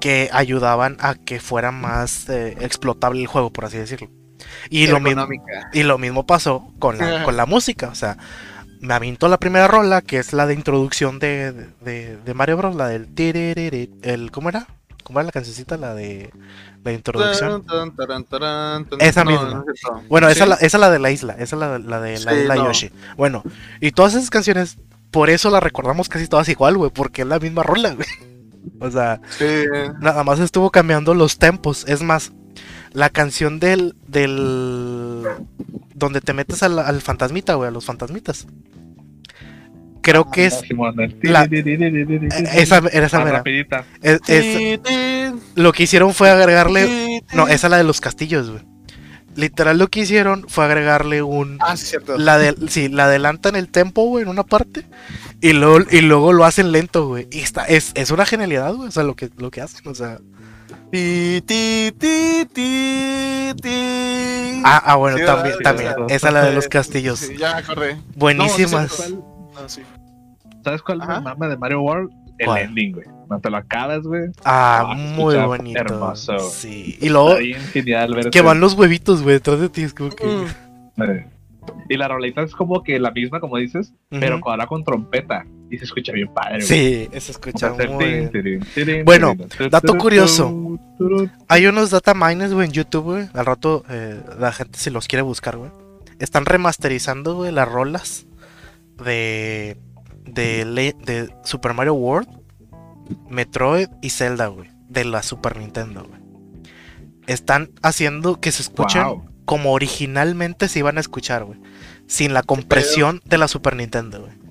A: que ayudaban a que fuera más eh, explotable el juego, por así decirlo. Y lo, mismo, y lo mismo pasó con la, con la música. O sea, me avintó la primera rola, que es la de introducción de, de, Mario Bros. La del. El, ¿Cómo era? ¿Cómo era la cancioncita? La de la introducción. esa misma. bueno, esa, la, esa la de la isla. Esa la, la de la isla Yoshi. Bueno, y todas esas canciones, por eso las recordamos casi todas igual, güey. Porque es la misma rola, güey. O sea, nada más estuvo cambiando los tempos. Es más, la canción del. del. donde te metes al, al fantasmita, güey, a los fantasmitas creo que es la, esa era esa mera. lo que hicieron fue agregarle no esa es la de los castillos güey literal lo que hicieron fue agregarle un
B: ah sí cierto
A: la de sí la adelantan el tempo güey en una parte y luego y luego lo hacen lento güey y está es, es una genialidad güey o sea lo que lo que hacen o sea Ah, ah, bueno, también, también. Esa es la de los castillos. Sí,
B: ya.
A: Buenísimas.
C: ¿Sabes cuál es la mama de Mario World? El ending, güey. No te lo acabas, güey.
A: Ah, muy bonito. Hermoso. Sí. Y luego. que van los huevitos, güey, detrás de ti. Es como que.
C: Mm. Y la rolita es como que la misma, como dices, pero ahora con trompeta. Y se escucha bien padre.
A: Sí, se escucha muy bien. Bueno, dato curioso. Hay unos data miners, güey, en YouTube, güey. Al rato eh, la gente si los quiere buscar, güey. Están remasterizando, güey, las rolas de, de, de Super Mario World, Metroid y Zelda, güey. De la Super Nintendo, güey. Están haciendo que se escuchen como originalmente se iban a escuchar, güey. Sin la compresión de la Super Nintendo, güey.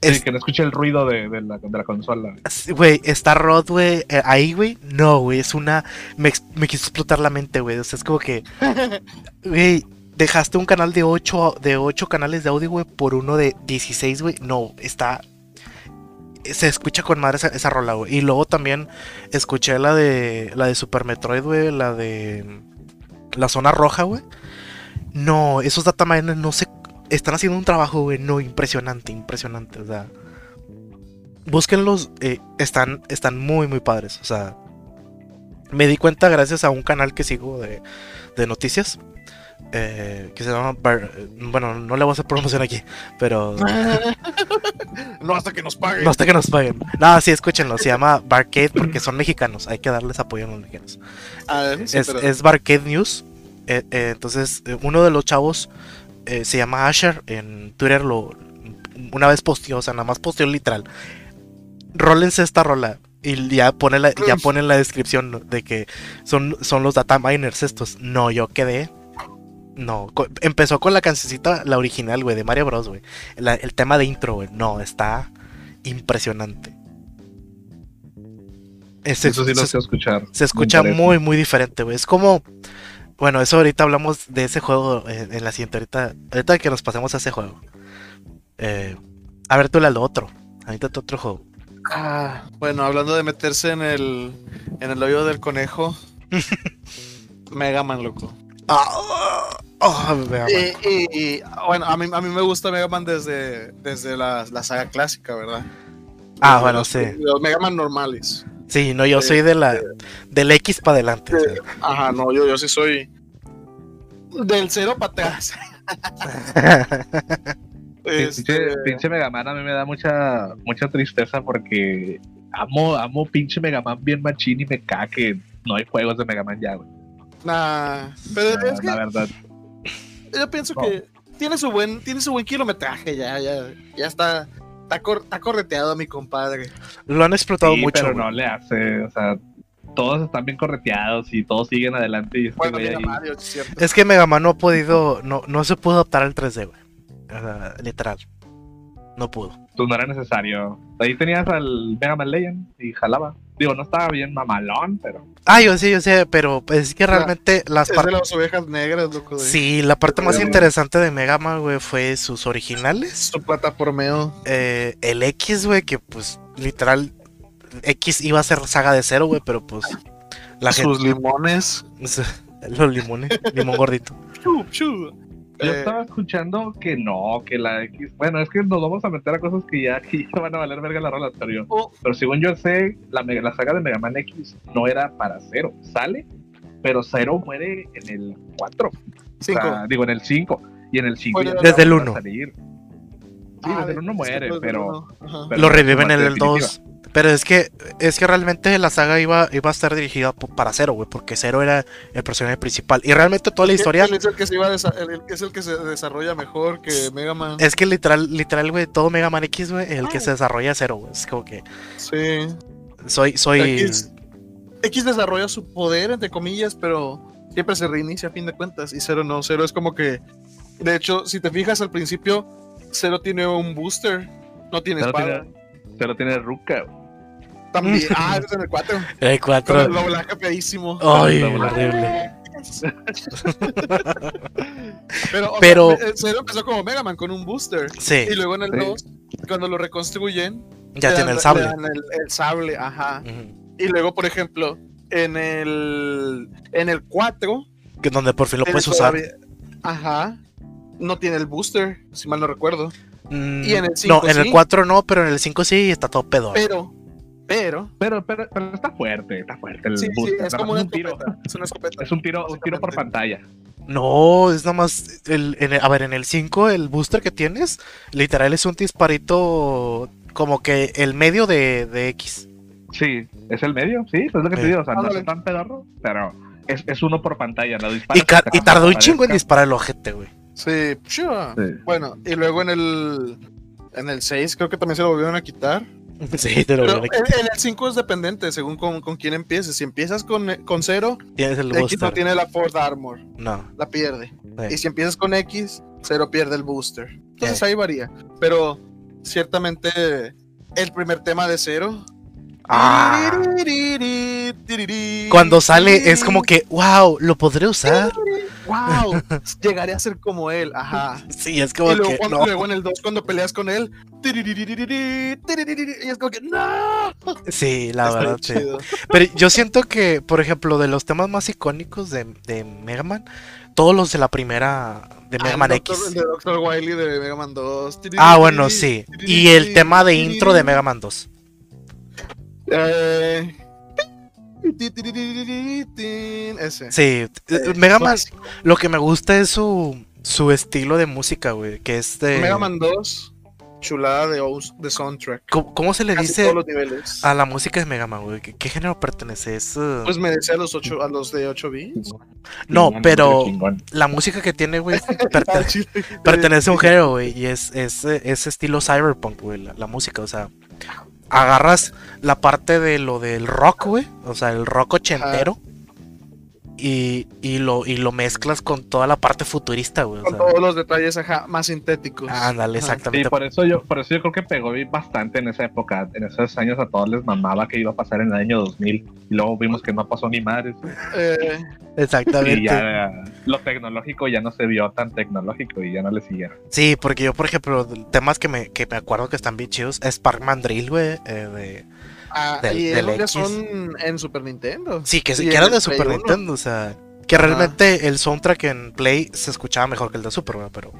C: Es... que no escuche el ruido de, la, de la, consola.
A: Güey, está Rod, güey. Eh, ahí, güey. No, güey. Es una. Me, me, quiso explotar la mente, güey. O sea, es como que. Güey, dejaste un canal de 8, de 8 canales de audio, güey, por uno de 16, güey. No, está. Se escucha con madre esa, rola, güey. Y luego también escuché la de. La de Super Metroid, güey. La de. La zona roja, güey. No, esos dataminers no se. Están haciendo un trabajo, güey. No, impresionante, impresionante. O sea. Búsquenlos. Eh, están, están muy, muy padres. O sea. Me di cuenta gracias a un canal que sigo de, de noticias eh, que se llama bueno no le voy a hacer promoción aquí pero
B: no hasta que nos paguen.
A: No hasta que nos paguen. No sí escúchenlo se llama Barcade porque son mexicanos hay que darles apoyo a los mexicanos. Ah, es, Barcade News eh, eh, entonces uno de los chavos se llama Asher en Twitter lo una vez posteó o sea nada más posteó literal rólense esta rola y ya pone la, ya pone la descripción de que son, son los data miners estos. No, yo quedé No, co- empezó con la cancioncita, la original, güey, de Mario Bros, güey. El tema de intro, güey. No, está impresionante. Ese-
C: Eso sí lo sé escuchar.
A: se escucha muy, muy diferente, güey. Es como. Bueno, eso ahorita hablamos de ese juego en, en la siguiente. Ahorita, ahorita que nos pasemos a ese juego. Eh, a ver, tú la lo otro. Ahorita tu otro juego.
B: Ah, bueno, hablando de meterse en el, en el hoyo del conejo. Mega Man, loco.
A: Ah, oh, Mega Man.
B: Y, y- y, bueno, a mí, a mí me gusta Mega Man desde, desde la, la saga clásica, ¿verdad?
A: Ah,
B: Desde
A: bueno,
B: los,
A: sí.
B: Los Mega Man normales.
A: Sí, no, yo soy de la del X para adelante. o sea.
B: Ajá, no, yo, yo sí soy del cero para atrás. Este,
C: Pinche, Mega Man a mí me da mucha, mucha tristeza porque amo, amo pinche Mega Man bien machín y me caga que no hay juegos de Mega Man ya, güey.
B: nah, pero
C: La-
B: es que
C: La verdad.
B: Yo pienso
C: No.
B: que tiene su buen, tiene su buen kilometraje, ya, ya, ya está, está, cor- está correteado mi compadre.
A: Lo han explotado
C: Sí,
A: mucho.
C: pero
A: güey.
C: no le hace, o sea, todos están bien correteados y todos siguen adelante y este
B: Bueno,
C: güey
B: mira
C: ahí-
B: Mario, es cierto.
A: Es que Mega Man no ha podido, no, no se pudo adaptar al 3D, güey. O sea, literal. No pudo.
C: pues no era necesario. Ahí tenías al Mega Man Legend y jalaba. Digo, no estaba bien mamalón, pero
A: Ah, yo sé, yo sé, pero pues, es que realmente las
B: Es de
A: partes...
B: las ovejas negras, loco. De
A: Sí, la parte más interesante de Mega Man, güey, fue sus originales.
B: Su plataformeo.
A: Eh, el X, güey, que pues literal X iba a ser saga de cero, güey, pero pues la
B: sus limones.
A: Los limones, limón gordito.
B: Chu, chu.
C: Yo
B: Eh,
C: estaba escuchando que no, que la X. Bueno, es que nos vamos a meter a cosas que ya, que ya van a valer verga la rola, pero yo.
B: oh,
C: Pero según yo sé, la, mega- la saga de Mega Man X no era para cero. Sale, pero cero muere en el 4.
B: cinco.
C: O sea, digo, en el 5. Y en el 5
B: Bueno,
A: Desde el
C: uno
A: uno.
C: Sí,
B: Ah,
C: desde el 1
B: sí,
C: muere,
B: el
C: pero. pero
A: Lo reviven en el
C: definitiva.
A: 2. Pero es que es que realmente la saga iba, iba a estar dirigida para Cero, güey, porque Cero era el personaje principal. Y realmente toda la historia
B: es el que se, iba a desa- el- es el que se desarrolla mejor que Mega Man.
A: es que literal, literal, güey, todo Mega Man X, güey, el que se desarrolla es Cero, güey. Es como que
B: Sí.
A: soy, soy.
B: X, X desarrolla su poder, entre comillas, pero siempre se reinicia a fin de cuentas. Y Zero no. Zero es como que. De hecho, si te fijas al principio, Zero tiene un booster. No tiene
C: Cero
B: espada.
C: tiene, cero tiene ruca.
B: También. Ah, ese es en el 4.
A: El
B: Con el
A: 4.
B: doblaje feísimo.
A: Ay,
C: Con el doblaje.
A: horrible.
B: Pero, o
A: Pero-
B: sea, Zero empezó como Mega Man con un booster.
A: Sí,
B: Y luego en el
C: Sí.
B: 2, cuando lo reconstruyen,
A: ya tiene
B: dan-
A: el sable.
B: el, el sable, ajá.
A: Ujú.
B: Y luego, por ejemplo, en el en el 4,
A: Que donde por fin lo puedes usar.
B: todavía- Ajá. No tiene el booster, si mal no recuerdo.
A: Mm,
B: Y en el cinco
A: no, en el
B: sí.
A: 4 no, pero en el 5 sí está todo pedo.
B: Pero, pero,
C: Pero, pero, pero está fuerte, está fuerte el
B: sí, sí,
C: booster,
B: es como una
C: un tiro.
B: Es una escopeta.
C: Es un tiro, un tiro por pantalla.
A: No, es nada más. El, en el- a ver, en el 5, el booster que tienes, literal es un disparito como que el medio de, de X.
C: Sí, es el medio, sí, pues es lo que te
A: Sí.
C: digo. O sea, no es tan pedorro, pero es, es uno por pantalla, no disparas.
A: Y, ca-
C: te
A: y tardó un chingo en disparar el ojete, güey.
B: Sí, sure.
C: Sí.
B: Bueno, y luego en el en el 6 creo que también se lo volvieron a quitar.
A: Sí, te lo
B: Pero
A: voy
B: en, en el 5 es dependiente según con, con quién empieces. Si empiezas con, con 0,
A: Tienes el
B: X no tiene la Fourth Armor,
A: No.
B: la pierde.
A: Sí.
B: Y si empiezas con X, 0 pierde el booster. Entonces ahí varía. Pero ciertamente el primer tema de 0.
A: Ah. Cuando sale es como que, wow, lo podré usar.
B: ¡Wow! Llegaré a ser como él. Ajá.
A: Sí, es como
B: Y luego,
A: que.
B: cuando-
A: No.
B: luego en el 2, cuando peleas con él. Y es como que ¡No!
A: Sí, la
B: Está
A: verdad, sí. Pero yo siento que, por ejemplo, de los temas más icónicos de, de Mega Man, todos los de la primera de Mega
B: Ah,
A: Man. X.
B: el de de Mega Man 2.
A: Ah, bueno, sí. Y el tema de intro de Mega Man 2.
B: Eh, Ese.
A: Sí, eh, Mega Man, lo que me gusta es su, su estilo de música, güey, que es de...
B: Mega Man 2, chulada de, de soundtrack.
A: ¿Cómo, cómo se le
B: Casi
A: dice
B: todos los niveles.
A: a la música de Mega Man, güey? ¿Qué, qué género pertenece? Es, uh,
B: Pues me decía a los, ocho, a los de 8 bits.
A: no,
C: Chingón,
A: pero
C: chingón.
A: la música que tiene, güey,
B: Ah,
A: pertenece a un género, güey, y es, es, eh, es estilo cyberpunk, güey, la, la música, o sea, agarras la parte de lo del rock, güey, o sea, el rock ochentero, y, y, lo, y lo mezclas con toda la parte futurista, güey.
B: Con todos los detalles ajá, más sintéticos.
A: Ándale, exactamente.
C: Sí, por eso, yo, por eso yo creo que pegó bastante en esa época. En esos años a todos les mamaba que iba a pasar en el año 2000. Y luego vimos que no pasó ni madres.
B: Eh,
A: exactamente.
C: Y ya lo tecnológico ya no se vio tan tecnológico y ya no le siguieron.
A: Sí, porque yo, por ejemplo, temas que me, que me acuerdo que están bien chidos es Parkman Drill, güey. Eh, de
B: Ah, y son en Super Nintendo.
A: Sí, que, que eran de Super Nintendo, o sea, que realmente el soundtrack en Play se escuchaba mejor que el de Super, pero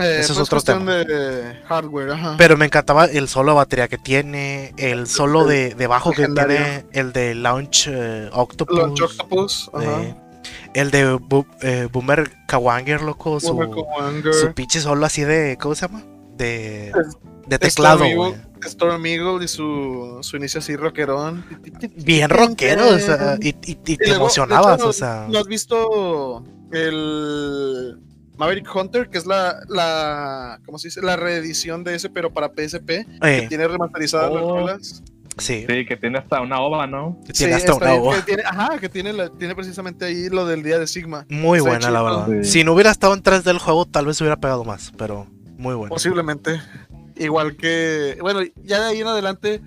B: eh, eso es otro tema. De hardware, ajá.
A: Pero me encantaba el solo de batería que tiene, el solo de, de bajo que tiene, el de Launch eh, Octopus.
B: Launch Octopus, ajá.
A: Eh, el de eh, Boomer Kawanger, loco, su, su pinche solo así de, ¿cómo se llama? De, de teclado, güey.
B: Storm Eagle y su, su inicio así rockerón.
A: Bien rockero, o sea, y, te emocionabas, o sea.
B: ¿No has visto el Maverick Hunter, que es la, la ¿cómo se dice? La reedición de ese, pero para PSP, que eh. tiene remasterizadas las oh. rolas.
A: Sí.
C: sí. que tiene hasta una ova, ¿no?
A: Que tiene hasta una ova.
B: ajá, que tiene, tiene precisamente ahí lo del día de Sigma.
A: Muy buena, la verdad. Si no hubiera estado en 3 del juego, tal vez hubiera pegado más, pero muy bueno.
B: Posiblemente. Igual que, bueno, ya de ahí en adelante,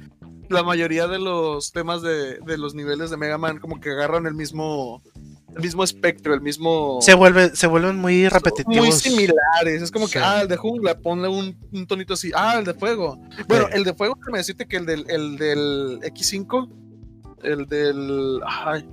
B: la mayoría de los temas de, los niveles de Mega Man como que agarran el mismo el mismo espectro, el mismo...
A: Se, vuelve, se vuelven muy repetitivos.
B: Muy similares, es como que, ah, el de jungla, ponle un, tonito así, ah, el de fuego. Bueno, el de fuego, me decirte que el del, el del X5, el del... Ay,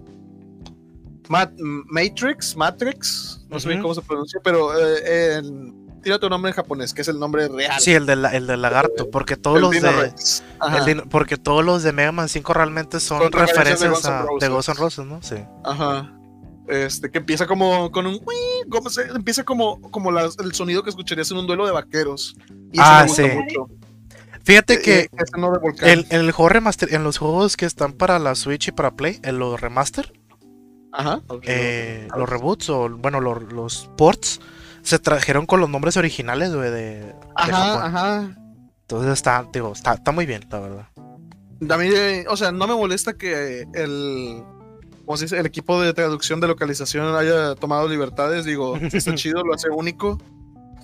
B: Matrix, Matrix, no sé bien cómo se pronuncia, pero eh, en tira tu nombre en japonés, que es el nombre real.
A: Sí, el, de el del lagarto, porque todos los de. porque todos los de Mega Man 5 realmente son, referencias a, de Ghost and Roses, ¿no? Sí.
B: Ajá. Este, que empieza como con un. ¿cómo se, empieza como, como el sonido que escucharías en un duelo de vaqueros.
A: Y ah, sí. Fíjate eh, que eh, en, el juego remaster, en los juegos que están para la Switch y para Play, en los remaster,
B: Ajá.
A: Eh, los reboots o bueno, los, los ports, se trajeron con los nombres originales, güey, de,
B: ajá, Ajá.
A: Entonces está, digo, está, está muy bien, la verdad.
B: A mí, o sea, no me molesta que el, ¿cómo se dice? el equipo de traducción de localización haya tomado libertades. Digo, está chido, lo hace único,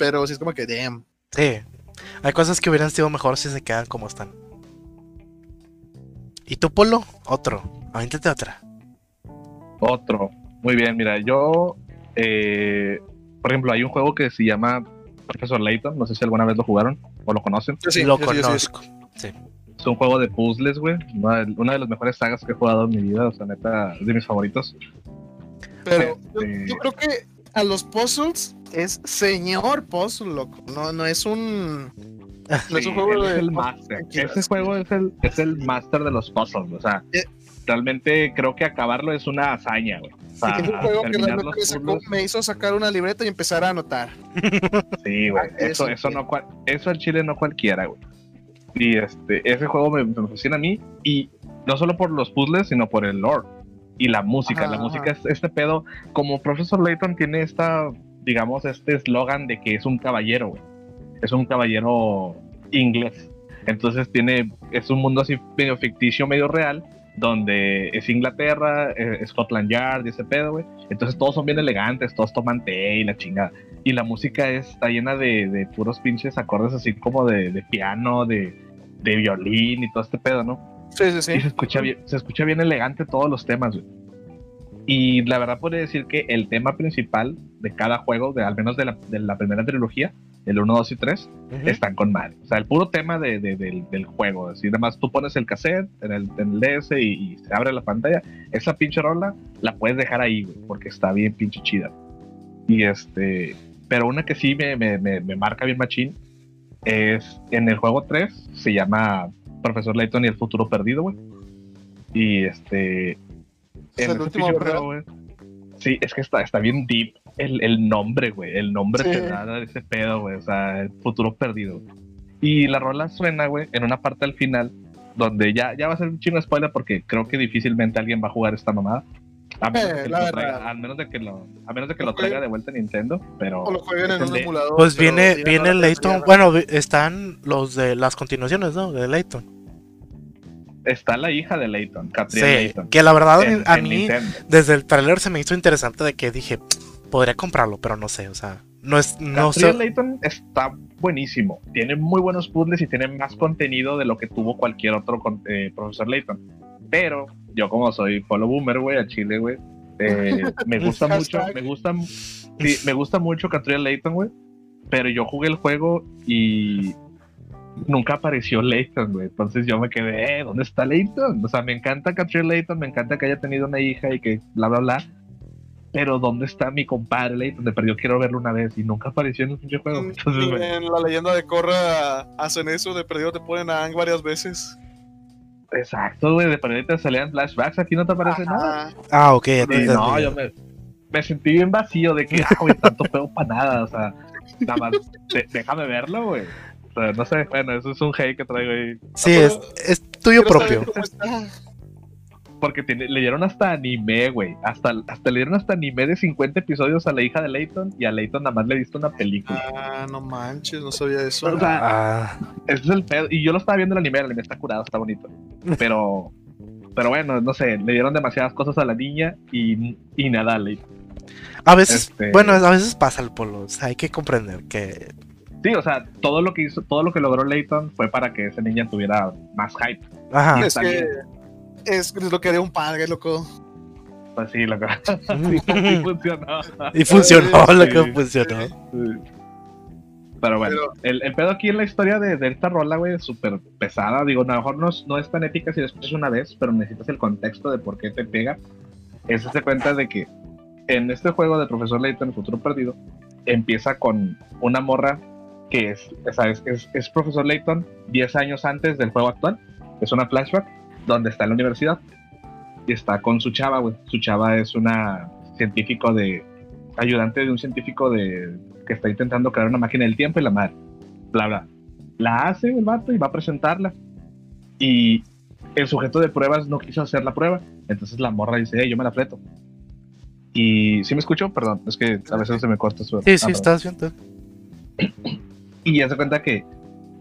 B: pero sí es como que, damn.
A: Sí, hay cosas que hubieran sido mejor si se quedan como están. ¿Y tú, Polo? Otro. Avíntate otra.
C: Otro. Muy bien, mira, yo eh, por ejemplo, hay un juego que se llama Professor Layton, no sé si alguna vez lo jugaron o lo conocen.
A: Sí, lo conozco. Sí.
C: Es un juego de puzzles, güey. Una, de las mejores sagas que he jugado en mi vida, o sea, neta, es de mis favoritos.
B: Pero este, yo, creo que a los puzzles es señor puzzle, loco. No, no es un.
C: No es un juego de. El master. Ese juego es el, es el master de los puzzles, o sea. Eh, realmente creo que acabarlo es una hazaña, güey.
B: Es un juego que realmente me, hizo sacar una libreta y empezar a anotar.
C: Sí, güey. Eso, eso, no, eso al chile no cualquiera, güey. Y este, ese juego me, me fascina a mí. Y no solo por los puzzles, sino por el lore. Y la música. la música es este pedo. Como Profesor Layton tiene esta, digamos, este eslogan de que es un caballero, güey. Es un caballero inglés. Entonces tiene, es un mundo así medio ficticio, medio real donde es Inglaterra, es Scotland Yard y ese pedo, güey. Entonces todos son bien elegantes, todos toman té y la chingada. Y la música está llena de, puros pinches acordes así como de, piano, de, violín y todo este pedo, ¿no?
B: Sí, sí, sí.
C: Y se escucha bien, se escucha bien elegante todos los temas, güey. Y la verdad puede decir que el tema principal de cada juego, de, al menos de la, de la primera trilogía, el 1, 2 y 3, están con madre. O sea, el puro tema de, del, juego. Así, además, tú pones el cassette en el, en el DS y, se abre la pantalla. Esa pinche rola la puedes dejar ahí, güey, porque está bien pinche chida. Y este. Pero una que sí me, me, me, marca bien machín es en el juego 3, se llama Profesor Layton y el futuro perdido, güey. Y este.
B: En el último juego,
C: Sí, es que está, está bien deep el, el nombre, güey. El nombre te da ese pedo, güey. O sea, el futuro perdido. Y la rola suena, güey, en una parte al final, donde ya, ya va a ser un chingo de spoiler porque creo que difícilmente alguien va a jugar esta mamada. A menos, eh, de, que lo traiga, a menos de que lo, a menos de que lo traiga de vuelta Nintendo, pero...
B: O lo jueguen en un emulador.
A: Pues viene, viene el Layton, bueno, están los de las continuaciones, ¿no? De Layton.
C: Está la hija de Layton,
A: Catriona sí, Layton. Que la verdad a mí, desde el trailer se me hizo interesante de que dije, podría comprarlo, pero no sé, o sea, no es. No
C: sé. Layton está buenísimo. Tiene muy buenos puzzles y tiene más contenido de lo que tuvo cualquier otro eh, profesor Layton. Pero yo, como soy follow boomer, güey, a Chile, güey, eh, me gusta mucho, me gusta, sí, me gusta mucho Catriona Layton, güey. Pero yo jugué el juego y nunca apareció Layton, güey. Entonces yo me quedé, eh, ¿dónde está Layton? O sea, me encanta Catriona Layton, me encanta que haya tenido una hija y que bla, bla, bla pero ¿dónde está mi compadre Layton? De perdió, quiero verlo una vez y nunca apareció en el juego.
B: en la leyenda de Korra hacen eso, de perdido te ponen a Ang varias veces.
C: Exacto, güey, de perdido te salían flashbacks, aquí no te aparece nada.
A: Ah, ok,
C: No, yo me, me, sentí bien vacío de que, ah, güey, tanto feo para nada, o sea, nada más, déjame verlo, güey. O sea, no sé, bueno, eso es un hate que traigo ahí.
A: Sí, es, es tuyo propio
C: porque le dieron hasta anime, güey. Hasta, hasta le dieron hasta anime de 50 episodios a la hija de Leighton y a Leighton nada más le diste una película.
B: Ah, no manches, no sabía eso.
C: O sea, ah. ese es el pedo. Y yo lo estaba viendo el anime, el anime está curado, está bonito. Pero, pero bueno, no sé, le dieron demasiadas cosas a la niña y, y nada a Leighton.
A: A veces, este, bueno, a veces pasa el polo, o sea, hay que comprender que
C: Sí, o sea, todo lo que hizo, todo lo que logró Leighton fue para que esa niña tuviera más hype.
B: Ajá. Es que es, lo que haría un padre, loco.
C: Pues sí, loco. sí, funcionó.
A: Y funcionó lo que funcionó.
C: Pero bueno, El, el, pedo aquí en la historia de, de esta rola, güey, es súper pesada. Digo, a lo mejor no, no es tan épica si la escuchas una vez, pero necesitas el contexto de por qué te pega. Es se cuenta de que en este juego de Profesor Layton, El Futuro Perdido, empieza con una morra que es, ¿sabes? Es, es Profesor Layton 10 años antes del juego actual. Es una flashback donde está en la universidad. Y está con su chava, güey. Su chava es una científico de. ayudante de un científico de. que está intentando crear una máquina del tiempo y la madre. Bla, bla. La hace el vato y va a presentarla. Y el sujeto de pruebas no quiso hacer la prueba. Entonces la morra dice, hey, yo me la fleto. Y si me escucho, perdón, es que a veces se me corta su.
A: Sí, sí, ah, estás bien.
C: Y ya se cuenta que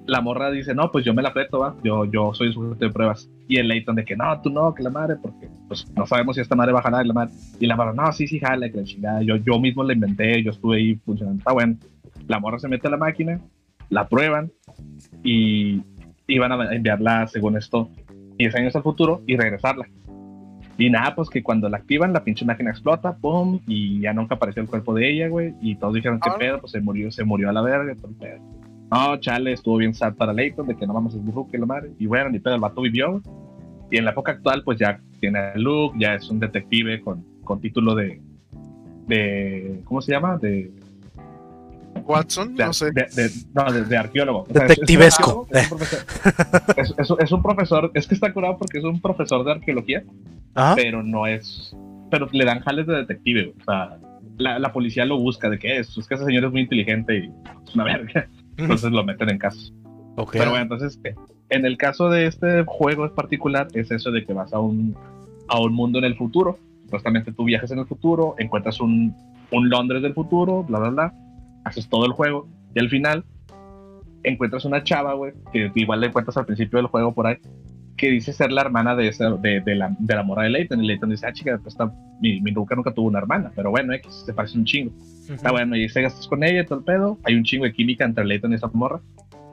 C: la morra dice, no, pues yo me la aprieto, va, yo, yo soy sujeto de pruebas. Y el Leighton de que, no, tú no, que la madre, porque pues no sabemos si esta madre va a jalar la madre. Y la morra, no, sí, sí, jala, que la chingada, yo, yo mismo la inventé, yo estuve ahí funcionando, está bueno. La morra se mete a la máquina, la prueban y iban a enviarla, según esto, 10 años al futuro y regresarla. Y nada, pues que cuando la activan, la pinche máquina explota, pum, y ya nunca apareció el cuerpo de ella, güey. Y todos dijeron, ¿qué ah. pedo? Pues se murió, se murió a la verga, todo pedo no, chale, estuvo bien sad para Leighton, de que no vamos a burro que la madre. Y bueno, ni pedo, el vato vivió. Y en la época actual, pues ya tiene el look, ya es un detective con, con título de, de. ¿Cómo se llama? De.
B: Watson, no sé.
C: De, no, de, arqueólogo.
A: Detectivesco.
C: Es, un profesor, es que está curado porque es un profesor de arqueología, pero no es. Pero le dan jales de detective. O sea, la, la policía lo busca de qué es. Es que ese señor es muy inteligente y es una verga entonces lo meten en casos. Pero bueno, entonces, eh, en el caso de este juego en particular, es eso de que vas a un, a un mundo en el futuro. Supuestamente tú viajas en el futuro, encuentras un, un Londres del futuro, bla, bla, bla, haces todo el juego, y al final encuentras una chava, güey, que igual le encuentras al principio del juego por ahí, que dice ser la hermana de, esa, de, de, la, de la mora de Leighton. Y Leighton dice, ah, chica, pues está, mi, mi nunca, nunca tuvo una hermana, pero bueno, X, se parece un chingo. Está bueno, y se gastas con ella y todo el pedo. Hay un chingo de química entre Leighton y esa morra,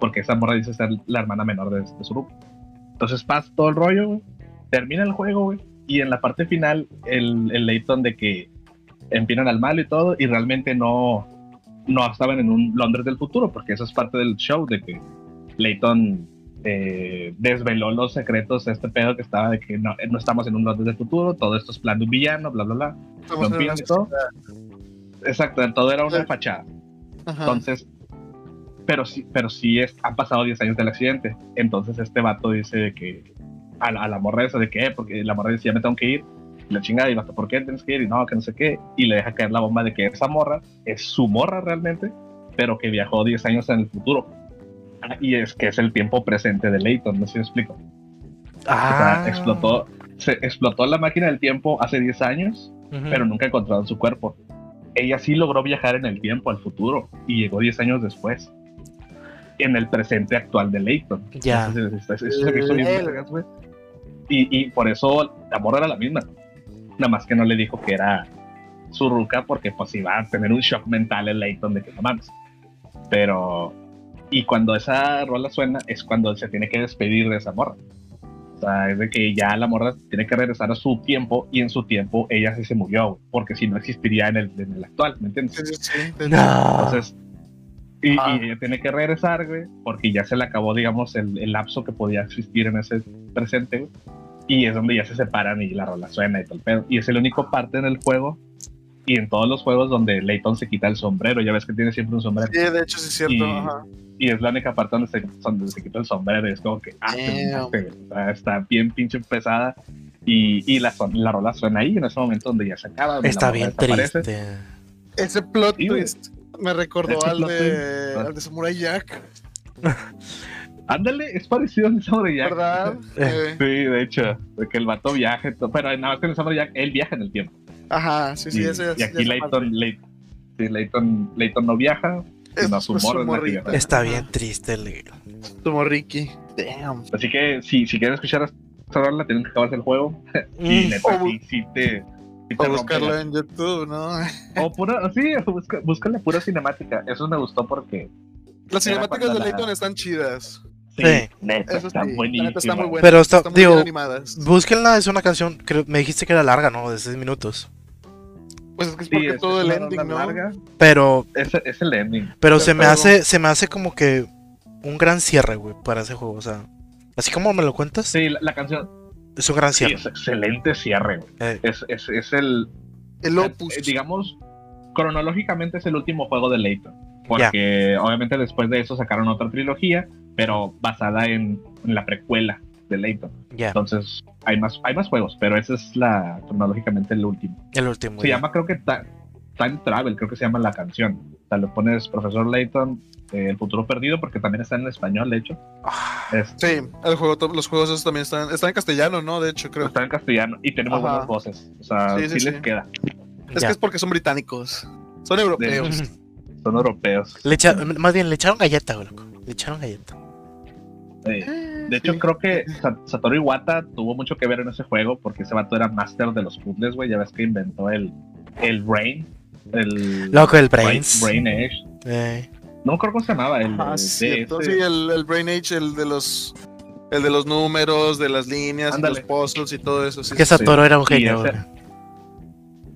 C: porque esa morra dice ser la hermana menor de, su grupo. Entonces pasa todo el rollo, güey. Termina el juego, güey. Y en la parte final, el, el Leighton de que empinan al malo y todo, y realmente no, no estaban en un Londres del futuro, porque eso es parte del show, de que Leighton eh, desveló los secretos de este pedo que estaba de que no, no estamos en un Londres del futuro, todo esto es plan de un villano, bla, bla, bla. Y todo. Exacto, todo era una fachada. Entonces, pero sí, pero sí es, han pasado 10 años del accidente. Entonces este vato dice que a la, a la morra esa de que, porque la morra dice, ya me tengo que ir. La chingada, y vato, ¿por qué tienes que ir? Y no, que no sé qué. Y le deja caer la bomba de que esa morra es su morra realmente, pero que viajó 10 años en el futuro y es que es el tiempo presente de Leighton, no sé si me explico. Ah. explotó, se explotó la máquina del tiempo hace 10 años, pero nunca encontraron su cuerpo. Ella sí logró viajar en el tiempo al futuro y llegó 10 años después. En el presente actual de Leighton.
A: Ya.
C: eso y, y por eso la morra era la misma. Nada más que no le dijo que era su ruca porque pues iba a tener un shock mental en Leighton de que no mames. Pero, y cuando esa rola suena es cuando se tiene que despedir de esa morra. O sea, es de que ya la morra tiene que regresar a su tiempo y en su tiempo ella sí se murió, porque si no existiría en el, en el actual, ¿me entiendes?
B: Sí, sí, sí.
C: Entonces, y,
B: Ah.
C: y ella tiene que regresar, güey, porque ya se le acabó, digamos, el, el lapso que podía existir en ese presente, güey. Y es donde ya se separan y la rola suena y todo el pedo. Y es el único parte en el juego y en todos los juegos donde Layton se quita el sombrero. Ya ves que tiene siempre un sombrero.
B: Sí, de hecho sí es cierto.
C: Y-
B: ajá.
C: Y es la única parte donde se, donde se quita el sombrero. Y es como que, ah, está bien pinche pesada. Y, y la, la rola suena ahí en ese momento donde ya se acaba.
A: Está bien triste.
B: Ese plot
C: Sí,
B: twist me recordó al de, al de Samurai Jack,
C: Ándale, es parecido a Samurai Jack.
B: ¿verdad?
C: Sí, de hecho, de que el vato viaje, to- pero nada más que en Samurai Jack, él viaja en el tiempo.
B: ajá, sí, sí,
C: y,
B: ese
C: y aquí Layton, Lay- sí, Layton, Layton no viaja,
B: Es
C: su
B: su
C: morra es la viaja.
A: Está bien triste, le-
B: Como Ricky. Damn.
C: Así que si, si quieren escuchar esta rola, tienen que acabarse el juego. y
A: Mm.
C: neta,
B: O-
C: sí, sí te, sí te
B: O
C: rompe
B: buscarlo
C: la-
B: en YouTube, ¿no?
C: O pura, sí, busca, búscale pura cinemática. Eso me gustó porque.
B: Las cinemáticas de
C: la-
B: Layton están chidas.
C: Sí, neta,
B: Eso
C: está
B: sí, la
C: buenísimo.
B: neta está muy buena.
A: Pero está-
B: muy
A: digo. Búsquenla, es una canción, creo, me dijiste que era larga, ¿no? De 6 minutos.
B: Pues es que es
C: Sí,
B: porque
C: es-
B: todo
C: es
B: el ending, ¿no?
C: larga.
A: Pero,
C: Es, es el ending.
A: pero se me
B: Pero-
A: hace, se me hace como que un gran cierre, güey, para ese juego. O sea, así como me lo cuentas,
C: Sí, la, la canción.
A: es un gran
C: Sí,
A: cierre.
C: es excelente cierre, güey.
A: Eh,
C: Es, es, es el,
B: El Opus.
C: Eh, digamos, cronológicamente es el último juego de Layton. Porque obviamente después de eso sacaron otra trilogía, pero basada en, en la precuela de Layton. Entonces hay más, hay más juegos, pero ese es la cronológicamente el último.
A: el último.
C: Se llama, creo que Ta- Time Travel, creo que se llama la canción. O sea, le pones Profesor Layton, eh, El futuro perdido, porque también está en español, de hecho.
A: Ah,
C: Este,
B: Sí, el juego, los juegos esos también están, están en castellano, ¿no? De hecho, creo.
C: Está en castellano y
B: Ajá.
C: buenas voces. O sea,
B: Sí,
C: sí,
B: sí,
C: les
B: sí.
C: queda.
B: Es
A: ya.
B: que es porque son británicos. Son europeos.
C: Son europeos.
A: Le echa- más bien, le echaron galleta, loco. Le echaron galleta.
C: Eh, De hecho,
B: Sí.
C: creo que Sa- Satoru Iwata tuvo mucho que ver en ese juego porque ese vato era máster de los puzzles, güey. Ya ves que inventó el, el Brain. El
A: Loco, el
C: Brain,
A: Brains.
C: Brain Edge.
A: Eh,
C: No acuerdo cómo se llamaba. El,
B: Ah,
C: el
B: sí, el, el Brain Age, el de los el de los números, de las líneas,
C: Ándale.
B: los puzzles y todo eso. Sí,
A: que Satoru era un
C: Y
A: genio,
C: ese-.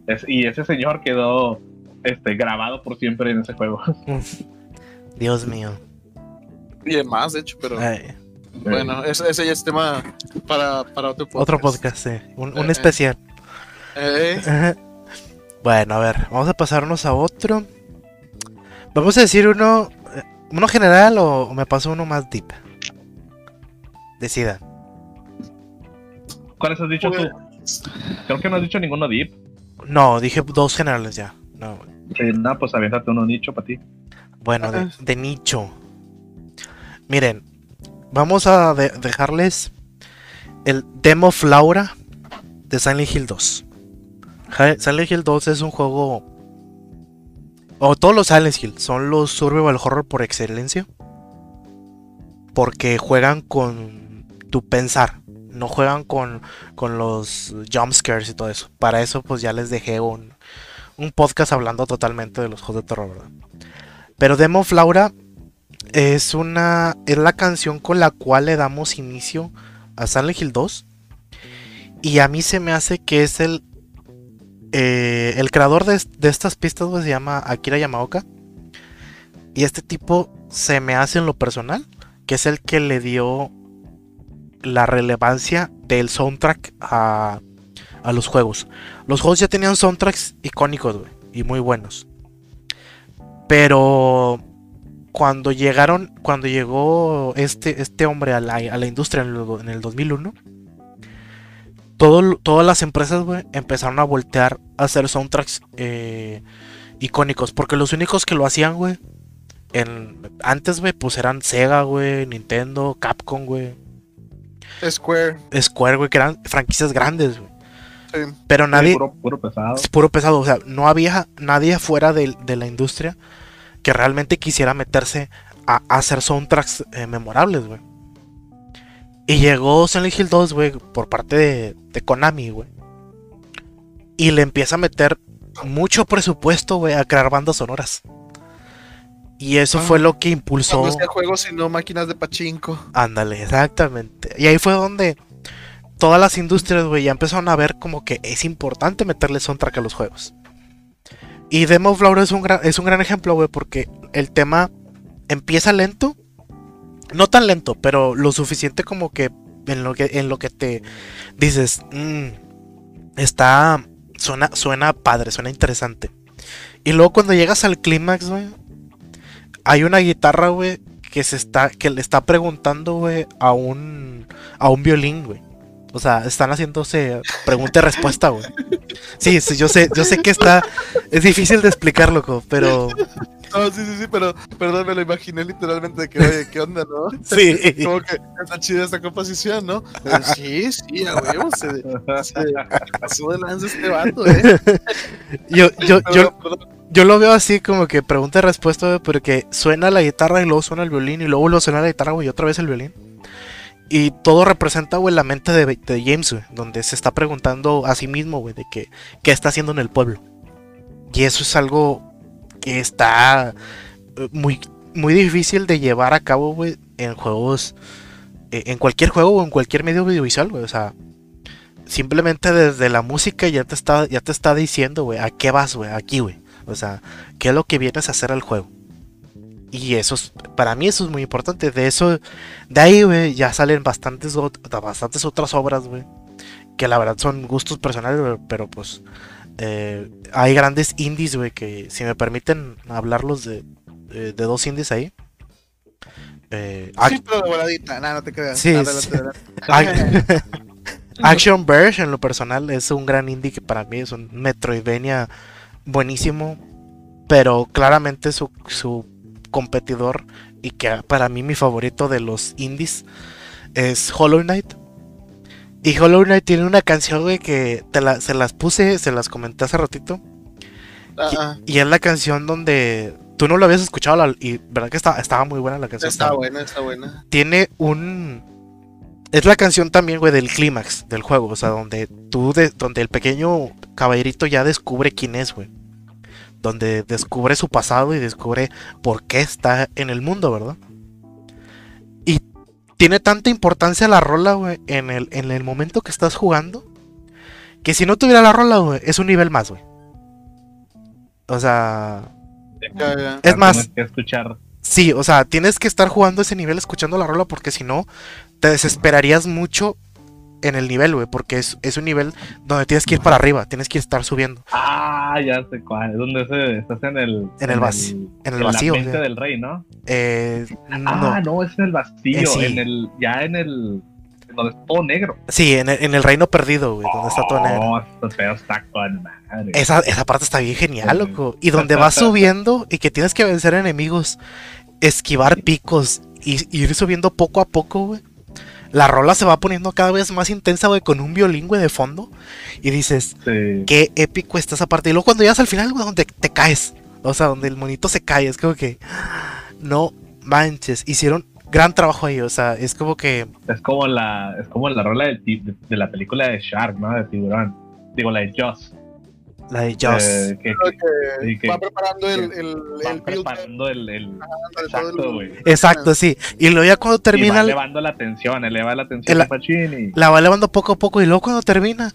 C: Es- y ese señor quedó este, grabado por siempre en ese juego.
A: Dios mío.
B: Y demás, de hecho, pero
A: Ay,
B: bueno, ese, ese ya es tema para, para otro podcast.
A: otro podcast, sí. Un, un
B: Eh,
A: especial.
B: Eh,
A: Bueno, a ver, vamos a pasarnos a otro. Vamos a decir uno, eh, uno general o, o me paso uno más deep. Decida.
C: ¿Cuáles has dicho tú?
B: pues,
C: Creo que no has dicho ninguno deep.
A: No, dije dos generales ya. No,
C: no, pues aviéntate uno nicho para ti.
A: bueno, de, de nicho. Miren, vamos a de- dejarles el Demo Flaura de Silent Hill 2. Ja- Silent Hill 2 es un juego. O todos los Silent Hill son los survival horror por excelencia. Porque juegan con tu pensar. No juegan con, con los jumpscares y todo eso. Para eso, pues ya les dejé un, un podcast hablando totalmente de los juegos de terror, ¿verdad? Pero Demo Flaura es una. es la canción con la cual le damos inicio a Silent Hill 2. Y a mí se me hace que es el. eh, el creador de, de estas pistas pues, se llama Akira Yamaoka. Y este tipo se me hace en lo personal que es el que le dio la relevancia del soundtrack a, a los juegos. Los juegos ya tenían soundtracks icónicos, güey, y muy buenos. Pero cuando llegaron, cuando llegó este, este hombre a la, a la industria en el, do- en el 2001, todo, todas las empresas, güey, empezaron a voltear a hacer soundtracks eh, icónicos. Porque los únicos que lo hacían, güey, antes, güey, pues eran Sega, güey, Nintendo, Capcom, güey,
B: Square.
A: Square, güey, que eran franquicias grandes, güey.
B: Sí.
A: Pero nadie,
C: Puro, puro pesado.
A: es puro pesado. O sea, no había nadie fuera de, de la industria que realmente quisiera meterse a, a hacer soundtracks eh, memorables, güey. Y llegó Silent Hill 2, güey, por parte de, de Konami, güey. Y le empieza a meter mucho presupuesto, güey, a crear bandas sonoras. Y eso fue
B: Ah.
A: lo que impulsó.
B: No hacía juegos sino máquinas de pachinko.
A: Ándale, exactamente. Y ahí fue donde todas las industrias, güey, ya empezaron a ver como que es importante meterle soundtrack a los juegos. Y Demo Flower es un gran, es un gran ejemplo, güey, porque el tema empieza lento. No tan lento, pero lo suficiente como que en lo que, en lo que te dices, "Mm, está, suena, suena padre, suena interesante. Y luego cuando llegas al clímax, güey, hay una guitarra, güey, que se está, que le está preguntando, güey, a un, a un violín, güey. O sea, están haciéndose pregunta y respuesta, güey. Sí, sí, yo sé, yo sé que está, es difícil de explicar, loco, pero
B: No, sí, sí, sí, pero perdón, me lo imaginé literalmente de que, oye, ¿qué onda, no?
A: sí.
B: Como que está chida esta composición, ¿no? Sí, sí, a huevo, se, se pasó de lanza este vato, ¿eh?
A: Yo, yo, yo,
B: Perdón,
A: yo lo veo así como que pregunta y respuesta, porque suena la guitarra y luego suena el violín y luego, luego suena la guitarra, güey, y otra vez el violín. Y todo representa, güey, la mente de, James, donde se está preguntando a sí mismo, güey, de que, qué está haciendo en el pueblo. Y eso es algo que está eh, muy, muy difícil de llevar a cabo, güey, en juegos, eh, en cualquier juego o en cualquier medio audiovisual, güey, o sea, simplemente desde la música ya te está, ya te está diciendo, güey, a qué vas, güey, aquí, güey. O sea, qué es lo que vienes a hacer al juego. Y eso es, para mí eso es muy importante. De eso, de ahí, güey, ya salen bastantes, ot- bastantes otras obras, güey. Que la verdad son gustos personales, pero pues eh, hay grandes indies, güey, que si me permiten hablarlos de, de, de dos indies ahí. Eh,
B: Sí, pero de voladita, nada, no te creas.
A: Sí,
B: adelante.
A: Action Verge, en lo personal, es un gran indie que para mí es un Metroidvania buenísimo. Pero claramente su, su competidor, y que para mí mi favorito de los indies, es Hollow Knight. Y Hollow Knight tiene una canción, güey, que te la- se las puse, se las comenté hace ratito. Y es la canción donde tú no lo habías escuchado, la- y verdad que está- estaba muy buena la canción.
B: está
A: estaba-
B: buena, está buena.
A: tiene un es la canción también, güey, del clímax del juego, o sea, donde tú de- donde el pequeño caballerito ya descubre quién es, güey. Donde descubre su pasado y descubre por qué está en el mundo, ¿verdad? Y tiene tanta importancia la rola, güey, en el, en el momento que estás jugando, que si no tuviera la rola, güey, es un nivel más, güey. O sea, es más,
C: Tienes que escuchar.
A: Sí, o sea, tienes que estar jugando ese nivel escuchando la rola porque si no, te desesperarías mucho en el nivel, güey, porque es, es un nivel donde tienes que ir para arriba, tienes que estar subiendo.
C: Ah, ya sé cuál. Es donde se, estás en el.
A: En el vacío, en el vacío,
C: La mente del rey, ¿no?
A: Eh,
C: Ah,
A: no,
C: no, es en el vacío.
A: Eh, sí.
C: En el. Ya en el. en Donde es todo negro.
A: sí, en el, en el reino perdido, güey, donde está todo negro.
C: Oh, este está con madre.
A: Esa, esa parte está bien genial, loco. Y donde vas subiendo y que tienes que vencer enemigos, esquivar picos y, y ir subiendo poco a poco, güey. La rola se va poniendo cada vez más intensa, güey, con un violín, güey, de fondo. Y dices,
C: Sí.
A: qué épico está esa parte. Y luego cuando llegas al final, güey, donde te caes. O sea, donde el monito se cae. Es como que. No manches. Hicieron gran trabajo ahí. O sea, es como que.
C: Es como la. Es como la rola de, de la película de Shark, ¿no? De tiburón. Digo, la de Joss.
A: La de Joss.
C: Eh, que,
B: Creo que
C: Sí, que-
B: va preparando el, el,
C: va
B: el
C: preparando exacto, güey.
A: Exacto, sí. Y luego ya cuando
C: Y va
A: termina.
C: elevando la tensión, eleva la tensión de Pacini.
A: La va elevando poco a poco. Y luego cuando termina.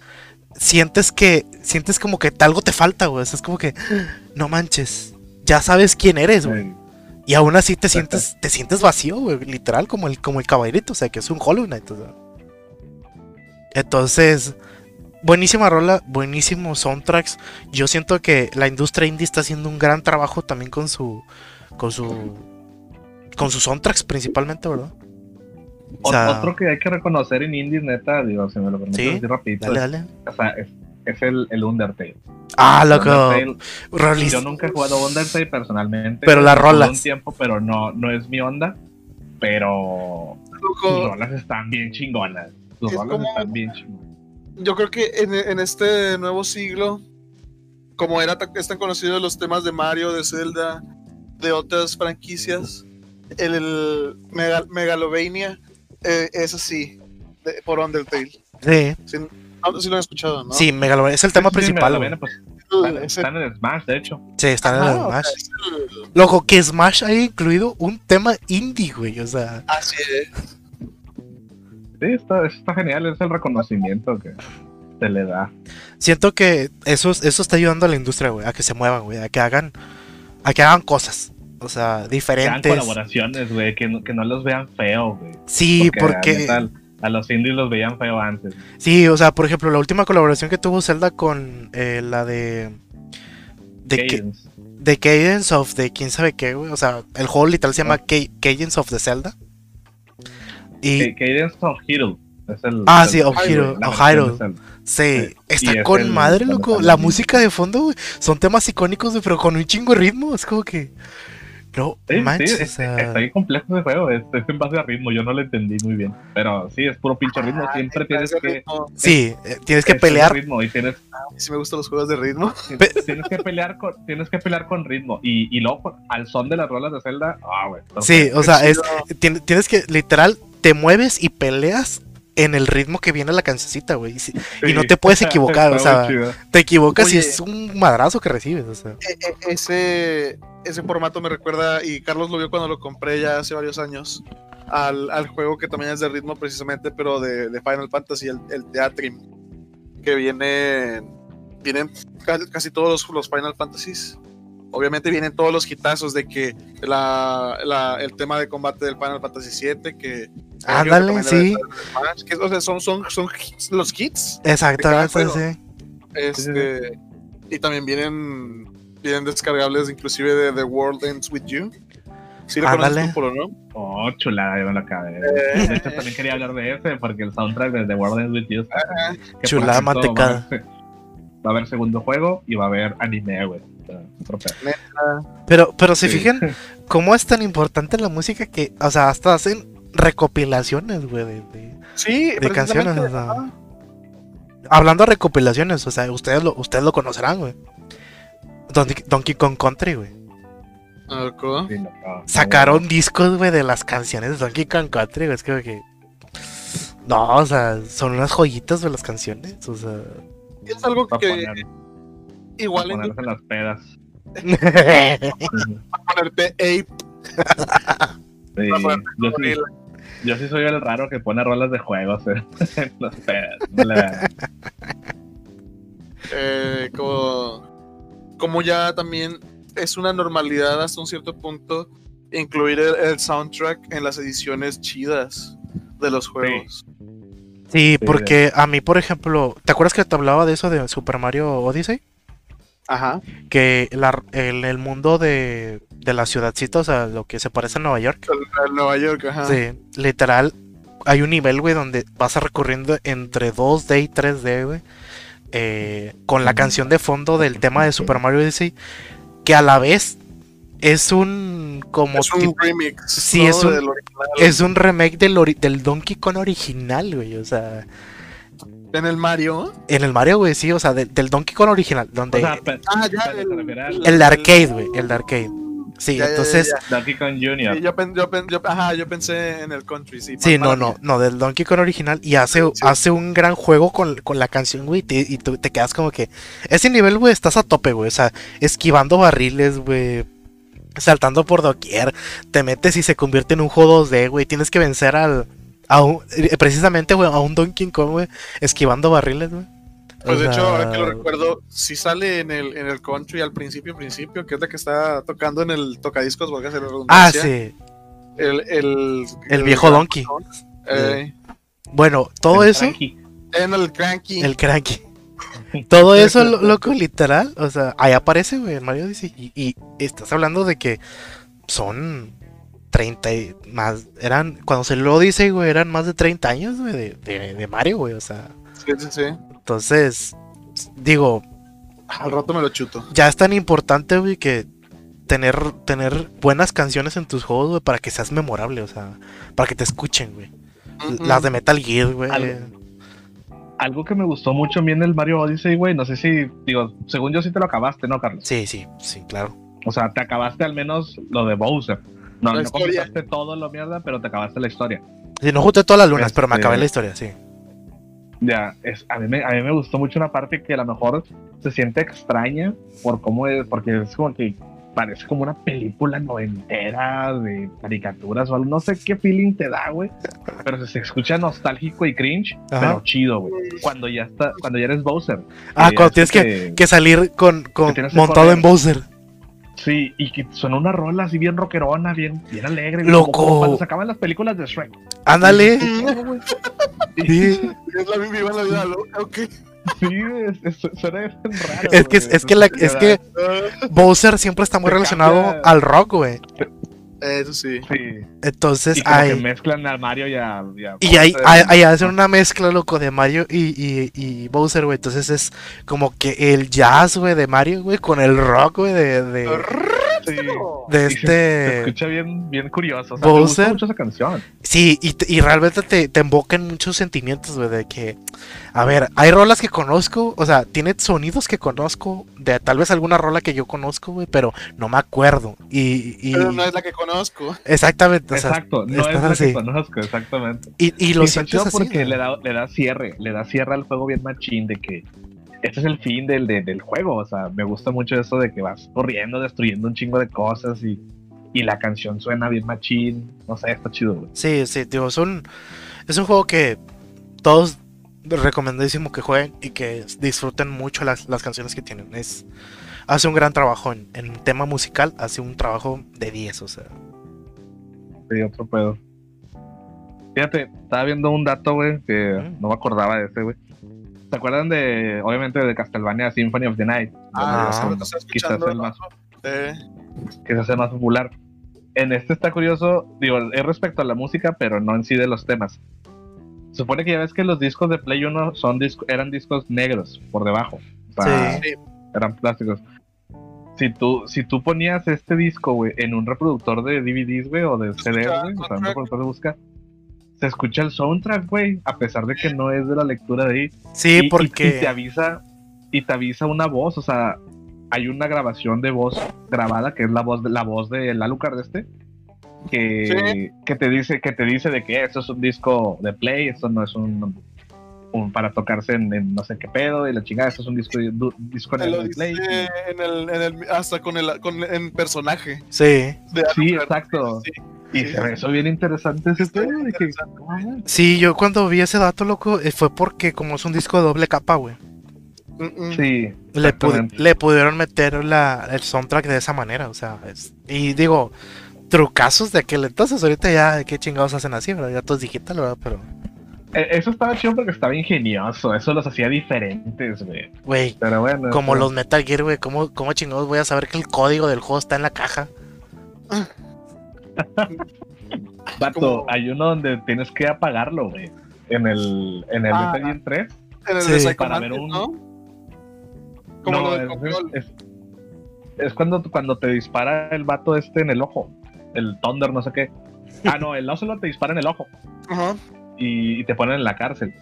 A: Sientes que. Sientes como que algo te falta, güey. O sea, es como que. No manches. Ya sabes quién eres, güey.
C: Sí.
A: Y aún así te sientes, te sientes vacío, güey, literal, como el, como el caballerito, o sea, que es un Hollow Knight. o sea. Entonces, buenísima rola, buenísimos soundtracks. Yo siento que la industria indie está haciendo un gran trabajo también con su, con su, con sus soundtracks principalmente, ¿verdad? O
C: Ot-
A: sea,
C: Otro que hay que reconocer en indies, neta, digo, si me lo permites
A: Sí,
C: decir rapidito,
A: dale,
C: es-
A: dale.
C: o sea, es, es el, el Undertale.
A: Ah, loco,
C: Undertale,
A: rolis-
C: Yo nunca he jugado Undertale personalmente.
A: Pero las rolas.
C: un tiempo, pero no, no es mi onda. Pero sus
B: Loco,
C: rolas están bien chingonas. Sus
B: Es
C: rolas
B: como-
C: están bien chingonas.
B: Yo creo que en, en este nuevo siglo, como era tan- es tan conocido los temas de Mario, de Zelda, de otras franquicias, el, el Megal- Megalovania eh, eso sí, de- por Undertale.
A: Sí,
B: Sí, no, sí lo he escuchado, ¿no?
A: sí, Mega Man es el tema
C: Sí, sí,
A: principal,
C: pues,
B: El-
C: están- Están en el Smash, de hecho.
A: Sí, está en
B: Ajá,
A: el
B: o sea,
A: Smash.
B: es el-
A: Loco, que Smash haya incluido un tema indie, güey. O sea,
B: Así es.
C: Sí, está, está genial, es el reconocimiento que se le da.
A: siento que eso, eso está ayudando a la industria, güey, a que se muevan, güey, a que hagan, a que hagan cosas. O sea,
C: Que hagan
A: diferentes.
C: colaboraciones, güey, que, no- que no los vean feo, güey.
A: Sí, porque.
C: a los indies los veían feo antes.
A: Sí, o sea, por ejemplo, la última colaboración que tuvo Zelda con eh, la de. De, Ca-
C: Cadence.
A: de Cadence of the quién sabe qué, güey. O sea, el juego literal se llama Ca- Cadence of the Zelda. Y.
C: Ca- Cadence of Hero. Es el,
A: Ah,
C: el-
A: sí, of
C: el-
A: Hero, of
C: Zelda.
A: Sí, está
C: es
A: con
C: el-
A: madre,
C: donde
A: loco. La
C: el-
A: música de fondo, güey, son temas icónicos, güey, pero con un chingo de ritmo. Es como que. No,
C: Sí,
A: manches,
C: sí,
A: o
C: es-
A: sea,
C: está bien complejo ese juego, es, es en base a ritmo, yo no lo entendí muy bien. Pero sí, es puro pinche ritmo,
B: Ah,
C: siempre tienes que...
B: ritmo.
A: Sí, eh, tienes que
C: es
A: pelear.
C: ritmo y tienes,
B: Sí me gustan los juegos de ritmo.
C: tienes que pelear con tienes que pelear con ritmo y, y luego al son de las rolas de Zelda ah güey
A: Sí, o sea, es, tienes que, literal, te mueves y peleas en el ritmo que viene la cancioncita, güey. Y, si- y no te puedes equivocar, o sea, te equivocas y es un madrazo que recibes, o sea.
B: E- e- ese, ese formato me recuerda, y Carlos lo vio cuando lo compré ya hace varios años, al, al juego que también es de ritmo precisamente, pero de, de Final Fantasy, el, el Teatrim, que viene, vienen ca- casi todos los, los Final Fantasies. Obviamente vienen todos los hitazos de que la, la- el tema de combate del Final Fantasy VII, que...
A: Ándale, sí.
B: Smash, que, o sea, son, son, son hits, los hits.
A: Exactamente, sí.
B: Este, y también vienen, vienen descargables inclusive de The World Ends With You. Sí lo
A: Ándale.
B: conoces tú, Polo, ¿no?
C: oh chulada ya me lo acabé
B: Eh.
C: de hecho también quería hablar de ese porque el soundtrack de The World Ends With You está-
A: Chulada mantecada.
C: va a haber- va a haber segundo juego y va a haber anime güey Otro.
A: Pero, pero se
C: Sí.
A: fijan cómo es tan importante la música que, o sea, hasta hacen recopilaciones, güey, de, de-
B: Sí,
A: de canciones, o sea. Hablando de recopilaciones, o sea, ustedes lo, ustedes lo conocerán, güey. Donkey, Donkey Kong Country, güey.
C: No,
A: Sacaron discos, güey, de las canciones de Donkey Kong Country, güey. Es como que. No, o sea, son unas joyitas de las canciones, o sea.
B: Es algo que
C: poner,
B: igual en
C: ponerse en las pedas
B: ponerte Ape.
C: Sí,
B: para ponerte
C: yo, sí,
B: gorila.
C: yo sí soy el raro que pone rolas de juegos en, en las pedas
B: eh, como, como ya también es una normalidad hasta un cierto punto incluir el, el soundtrack en las ediciones chidas de los juegos.
A: Sí, porque a mí, por ejemplo, ¿te acuerdas que te hablaba de eso de Super Mario Odyssey?
B: Ajá.
A: Que la- el, el mundo de, de la ciudadcita, o sea, lo que se parece a Nueva York.
B: El Nueva York, ajá.
A: Sí, literal, hay un nivel, güey, donde vas recorriendo entre 2D y 3D, güey. eh, con la canción de fondo del tema de Super Mario Odyssey, que a la vez es un como
B: es un remix.
A: Sí,
B: ¿no?
A: es un- es un remake del, ori- del Donkey Kong original, güey. O sea,
B: En el Mario.
A: en el Mario, güey, sí, o sea, del, del Donkey Kong original, donde
C: o sea
B: Ah, ya, el-
A: el de arcade, güey, el de arcade. Sí,
B: Ya, ya, ya,
A: entonces,
B: ya.
C: Donkey Kong Jr.
B: Sí, yo, pen- yo pen- yo- ajá, yo pensé en el country, sí.
A: Sí, no, no, no, del Donkey Kong original. Y hace,
B: Sí.
A: hace un gran juego con, con la canción, güey. Y tú te quedas como que. Ese nivel, güey, estás a tope, güey. O sea, esquivando barriles, güey. Saltando por doquier. Te metes y se convierte en un juego 2D, güey. Tienes que vencer al. A un, eh, precisamente, güey, a un Donkey Kong, güey. Esquivando barriles, güey.
B: Pues
A: O
B: de hecho, ahora que lo recuerdo, sí sale en el, en el country al principio, principio, que es la que está tocando en el tocadiscos, valga la
A: Ah,
B: redundancia.
A: sí.
B: El, el,
A: El viejo Donkey.
B: Eh,
A: Bueno, todo
C: El
A: eso.
B: En el cranky.
A: El cranky. Todo eso, lo- loco, literal. O sea, ahí aparece, güey, el Mario Odyssey. Y, y estás hablando de que son 30 y más. Eran, cuando se lo dice, güey, eran más de 30 años, güey, de, de, de Mario, güey. O sea,
B: Sí, sí, sí.
A: entonces, digo,
B: Al rato me lo chuto.
A: ya es tan importante, güey, que tener, tener buenas canciones en tus juegos, güey, para que seas memorable, o sea, para que te escuchen, güey. Las de Metal Gear, güey.
C: Algo- Algo que me gustó mucho bien del Mario Odyssey, güey, no sé si, digo, según yo sí te lo acabaste, ¿no, Carlos?
A: Sí, sí, sí, claro.
C: O sea, te acabaste al menos lo de Bowser. No,
B: La
C: no
B: historia.
C: completaste todo lo mierda, pero te acabaste la historia.
A: Sí, no junté todas las lunas, pero me
C: Este-
A: acabé la historia, sí.
C: Ya, es, a, mí me, a mí me gustó mucho una parte que a lo mejor se siente extraña por cómo es, porque es como que parece como una película noventera de caricaturas o algo, no sé qué feeling te da, güey, pero se, se escucha nostálgico y cringe,
A: Ajá.
C: pero chido, güey. Cuando ya está, cuando ya eres Bowser.
A: Ah, cuando
C: es
A: tienes que, que salir con, con montado en. Bowser.
C: Sí, y que suena una rola así bien rockerona, bien, bien alegre.
A: Loco.
C: Como, cuando se acaban las películas de Shrek.
A: Ándale.
C: Sí,
A: Sí.
B: Es la misma la vida loca, ok.
C: sí, es, es- suena bien raro.
A: Es que, es que, la, es que
B: Ah,
A: Bowser siempre está muy relacionado
C: cambia-
A: al rock, güey.
B: Eso sí.
C: Sí.
A: Entonces,
C: Y como que
A: hay,
C: mezclan a Mario y a. y a
A: y ahí,
C: Bowser.
A: ahí, hacen una mezcla, loco, de Mario y, y, y Bowser, güey. Entonces es como que el jazz, güey, de Mario, güey, con el rock, güey, de, de,
C: Sí.
A: de
C: Y se- Se
A: este...
C: escucha bien, bien curioso. O sea, me gusta
A: Bowser.
C: mucho esa canción.
A: Sí, y, y realmente te, te invoca en muchos sentimientos, güey, de que, a ver, hay rolas que conozco, o sea, tiene sonidos que conozco, de tal vez alguna rola que yo conozco, güey, pero no me acuerdo. Y, y
B: Pero no es la que conozco.
A: exactamente,
C: Exacto. No es la
A: así.
C: que conozco, exactamente.
A: y, y lo
C: Y
A: sientes así.
C: porque le da, le da cierre. Le da cierre al juego bien machín de que. Este es el fin del, de- del juego. O sea, me gusta mucho eso de que vas corriendo, destruyendo un chingo de cosas y, y la canción suena bien machín. No sé, está chido, güey.
A: Sí, sí, digo, es un, es un juego que todos recomendadísimo que jueguen y que disfruten mucho las, las canciones que tienen. Es, hace un gran trabajo en, en tema musical, hace un trabajo de 10, o sea.
C: Sí, otro pedo. Fíjate, estaba viendo un dato, güey, que
A: Mm.
C: no me acordaba de ese, güey. ¿Se acuerdan de, obviamente, de Castlevania Symphony of the Night?
B: Ah,
C: quizás el más,
B: Eh,
C: que se hace más popular. En este está curioso, digo, es respecto a la música, pero no en sí de los temas. Se supone que ya ves que los discos de Play 1 son disco- eran discos negros por debajo. O sea,
B: Sí.
C: eran plásticos. Si tú, si tú ponías este disco, güey, en un reproductor de DVDs, güey, o de CDs, güey, o sea, un reproductor de busca, se escucha el soundtrack, güey, a pesar de que no es de la lectura de ahí.
A: Sí,
C: Y-
A: porque...
C: y te avisa, y te avisa una voz, o sea, hay una grabación de voz grabada, que es la voz de la voz del Alucard este, que, que te dice, que te dice de que esto es un disco de play, esto no es un, un para tocarse en, en no sé qué pedo, y la chingada, esto es un disco, du- disco en el play.
B: en el, en el, hasta con el, con en personaje.
A: Sí.
B: De
C: Sí,
B: Alucard.
C: exacto.
B: Sí.
C: Y
B: Sí.
C: se me hizo bien interesante ese
B: bien
C: de que, ah,
A: Sí, yo cuando vi ese dato, loco, eh, fue porque como es un disco de doble capa, güey.
B: Mm, mm.
C: sí,
A: Le, pu-
C: Exactamente.
A: le pudieron meter la, el soundtrack de esa manera, o sea, es- y digo, trucazos de aquel entonces, ahorita ya, ¿qué chingados hacen así, verdad? Ya todo es digital, ¿verdad? Pero,
C: eso estaba chido porque estaba ingenioso, eso los hacía diferentes, güey.
A: güey,
C: Pero bueno.
A: como
C: eso-
A: los Metal Gear, güey, ¿cómo, ¿cómo chingados voy a saber que el código del juego está en la caja?
C: Vato, hay uno donde tienes que apagarlo, güey. En el, en el
B: Ah.
C: Metal Gear 3.
B: En el
A: Sí.
B: de
C: Para ver un-
B: ¿no? Como
C: No,
B: lo del
C: es,
B: control.
C: es, es cuando, cuando te dispara el vato este en el ojo. El Thunder, no sé qué. Ah, no, el Ocelot te dispara en el ojo.
B: Ajá.
C: Y, y te ponen en la cárcel.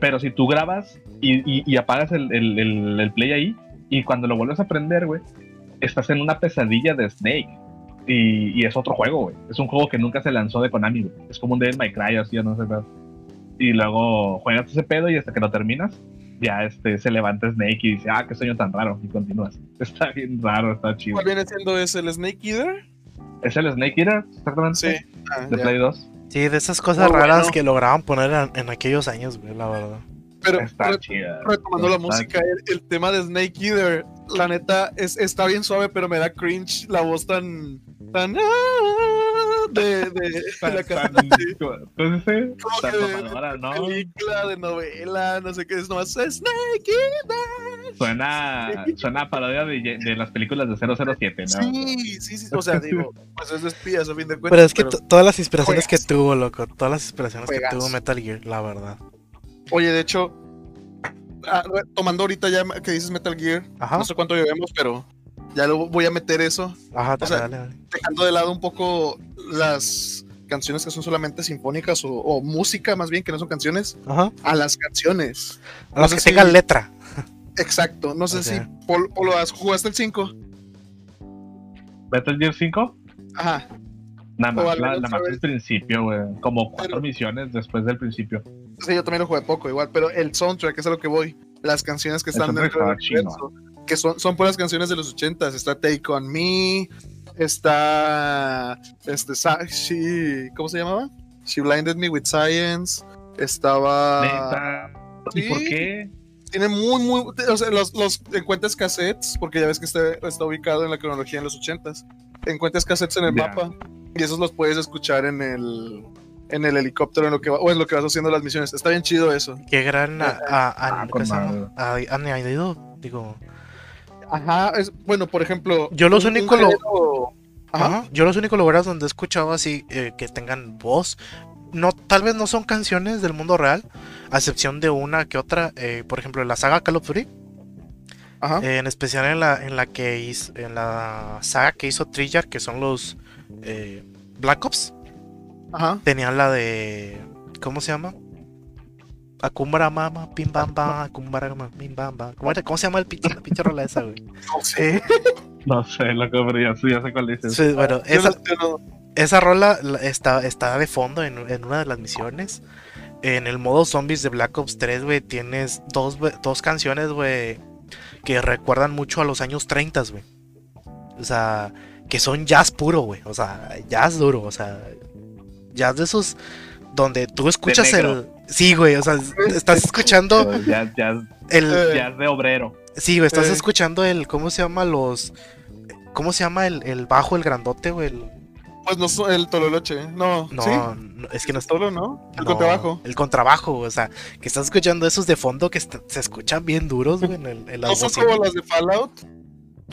C: Pero si tú grabas y, y- y apagas el, el- el- el play ahí, y cuando lo vuelves a prender, güey, estás en una pesadilla de Snake. Y, y es otro juego, güey. Es un juego que nunca se lanzó de Konami, güey. Es como un Devil May Cry, así, o no sé qué. Y luego juegas ese pedo y hasta que lo terminas, ya este, se levanta Snake y dice, ah, qué sueño tan raro. Y continúas. Está bien raro, está chido.
B: ¿Cuál viene siendo ese? ¿El Snake Eater?
C: ¿Es el Snake Eater? Exactamente.
B: Sí. Ah,
C: De
B: ya.
C: Play 2.
A: Sí, de esas cosas
B: Muy
A: raras
B: bueno.
A: que lograban poner en, en aquellos años, güey, la verdad.
B: Pero
C: Está
B: re-
C: chida.
B: retomando la música, el, el tema de Snake Eater, la neta, es, está bien suave, pero me da cringe la voz tan. tan. ah, de, de, de la
C: Tan-
B: canción. sí.
C: Entonces, sí,
B: Como
C: tan
B: que de-
C: mamadora, ¿no?
B: película, de novela, no sé qué, es nomás Snake.
C: Suena, suena a parodia de, de las películas de 007, ¿no?
B: Sí, sí, sí, o sea, digo, pues es de espías a fin de cuentas.
A: Pero es que to- todas las inspiraciones que tuvo, loco, todas las inspiraciones que tuvo Metal Gear, la verdad.
B: Oye, de hecho, ah, tomando ahorita ya que dices Metal Gear,
A: Ajá,
B: no sé cuánto llevemos, pero ya lo voy a meter eso,
A: ajá, dale,
B: sea,
A: dale, dale.
B: dejando de lado un poco las canciones que son solamente sinfónicas o, o música más bien que no son canciones,
A: Ajá.
B: a las canciones.
A: A
B: No
A: que tengan letra.
B: Exacto, no sé
A: Ok.
B: si Polo, Polo, ¿has- ¿jugaste el 5?
C: Metal Gear 5,
B: Ajá.
C: Nada más,
B: al
C: la, más del principio, güey. Como cuatro
B: Pero-
C: misiones después del principio.
B: Sí, yo también lo jugué poco igual, pero el soundtrack es a lo que voy. Las canciones que están dentro del universo, que son, son puras canciones de los ochentas. Está Take On Me, está este She, ¿cómo se llamaba? She Blinded Me with Science. Estaba.
C: ¿Y por qué?
B: tiene muy muy o sea, los, los encuentras cassettes, porque ya ves que está, está ubicado en la cronología en los ochentas. Encuentras cassettes en el mapa y esos los puedes escuchar en el en el helicóptero en lo que va- o en lo que vas haciendo las misiones. Está bien chido eso.
A: Qué gran a- a- a-
C: Ah,
A: añadido, digo.
B: Ajá, es, bueno, por ejemplo.
A: Yo los únicos lo-
B: Ajá.
A: Yo los únicos lugares donde he escuchado así eh, que tengan voz, no, tal vez no son canciones del mundo real, a excepción de una que otra, eh, por ejemplo, en la saga Call of Duty,
B: Ajá.
A: eh, en especial en la, en la que hizo, en la saga que hizo Treyarch, que son los eh, Black Ops,
B: Ajá.
A: tenían la de, ¿cómo se llama? Akumbara Mama, Pim Bam Bam, Akumbara Mama, Pim Bam Bam. ¿Cómo, cómo se llama el pinche, la pinche rola esa, güey?
B: No sé.
C: No sé, loco, pero ya, ya sé cuál dices.
A: Sí, bueno, esa,
B: no- yo no-
A: Esa rola la- está, está de fondo en, en una de las misiones. En el modo zombies de Black Ops 3, güey, tienes dos, we- dos canciones, güey, que recuerdan mucho a los años 30, güey. O sea, que son jazz puro, güey. O sea, jazz duro, o sea, jazz de esos donde tú escuchas el... Sí, güey, o sea, estás escuchando
C: Ya, ya,
A: el...
C: Ya es de obrero.
A: Sí, güey, estás
B: Eh.
A: escuchando el... ¿Cómo se llama los... ¿Cómo se llama el, el bajo, el grandote, güey? El-
B: Pues no el tololoche, ¿no?
A: No,
B: ¿Sí?
A: no, es que no
B: ¿Es tolo, no? El
A: No,
B: contrabajo.
A: El contrabajo, o sea, que estás escuchando esos de fondo que se escuchan bien duros, güey, en, el, en
B: ¿No
A: las
B: son como las de Fallout?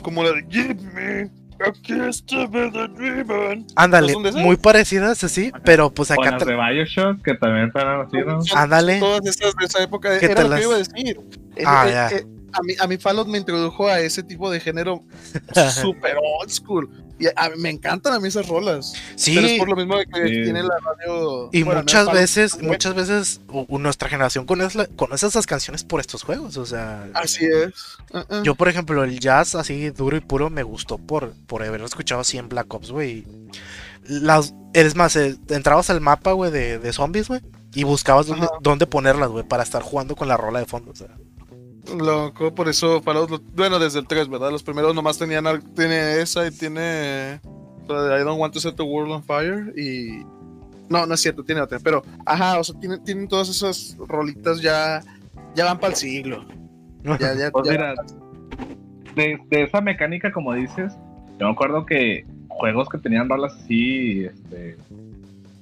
B: Como la de Give me a kiss to be the dreamer.
A: Ándale, muy parecidas así, pero pues
C: O
A: acá
C: las de Bioshock, que también están así, ¿no?
A: Ándale.
B: Todas esas de esa época.
A: ¿Qué
B: Era
A: te
B: lo
A: las-
B: que iba a decir.
A: Ah,
B: el-
A: ya.
B: el- a, mí, a mí Fallout me introdujo a ese tipo de género super old school. Y a me encantan a mí esas rolas. Pero es
A: sí,
B: por lo mismo que
C: Sí.
B: tiene la radio.
A: y
B: bueno,
A: muchas veces, muchas veces nuestra generación conoce, conoce esas canciones por estos juegos, o sea,
B: Así es. Uh, uh.
A: yo por ejemplo el jazz así duro y puro me gustó por, por haberlo escuchado así en Black Ops, güey. Las, es más, eh, entrabas al mapa, güey, de, de zombies, güey, y buscabas dónde, dónde ponerlas, güey, para estar jugando con la rola de fondo, o sea.
B: Loco, por eso Fallout, lo- bueno, desde el 3, ¿verdad? Los primeros nomás tenían, tiene esa y tiene la de I don't want to set the world on fire y... No, no es cierto, tiene otra, pero, ajá, o sea, tienen, tienen todas esas rolitas ya, ya van para el siglo. Ya, ya,
C: Pues
B: ya-
C: mira, de, de esa mecánica, como dices, yo me acuerdo que juegos que tenían rolas así, este,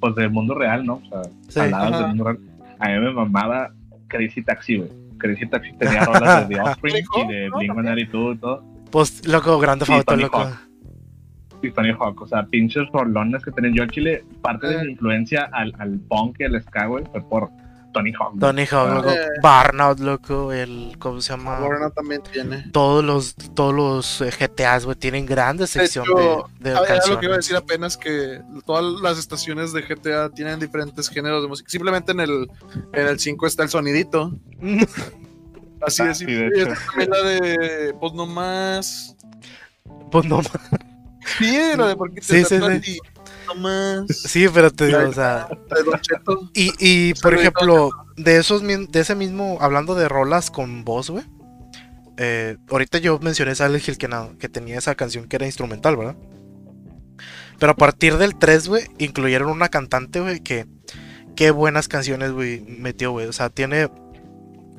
C: pues del mundo real, ¿no? O sea,
A: Sí,
C: del mundo real. A mí me mamaba Crazy Taxi, güey. Crazy Taxi tenía rolas de The Offspring y de
B: No,
C: Blink
B: también.
C: 182 y todo.
A: Pues, loco, grande
C: Tony
A: loco.
C: Hawk. Y Tony Hawk, o sea, pinches rolones que tenían yo en Chile. Parte de
B: Eh.
C: mi influencia al, al punk y al ska, güey, fue por Tony Hawk.
A: Tony Hawk,
C: Ah.
A: loco.
B: Eh.
A: Burnout, loco. El, ¿cómo se llama?
B: Burnout también tiene.
A: Todos los, todos los eh, GTAs, güey, tienen grandes
B: De
A: sección
B: hecho,
A: de, de
B: Ah, era lo que iba a decir apenas que todas las estaciones de GTA tienen diferentes géneros de música. Simplemente en el, en el 5 está el sonidito. Así
C: Ah,
B: es.
C: sí,
B: y
C: de hecho.
B: también la de pues no más.
A: pues no,
B: Sí, la de porque
A: Sí,
B: te
A: sí,
B: tratan
A: sí.
B: Más.
A: sí, pero te digo, o sea, y, y por ejemplo, de esos, de ese mismo, hablando de rolas con voz, güey, eh, ahorita yo mencioné Silent Hill que tenía esa canción que era instrumental, ¿verdad? Pero a partir del 3, güey, incluyeron una cantante, güey, que qué buenas canciones, güey, metió, güey. O sea, tiene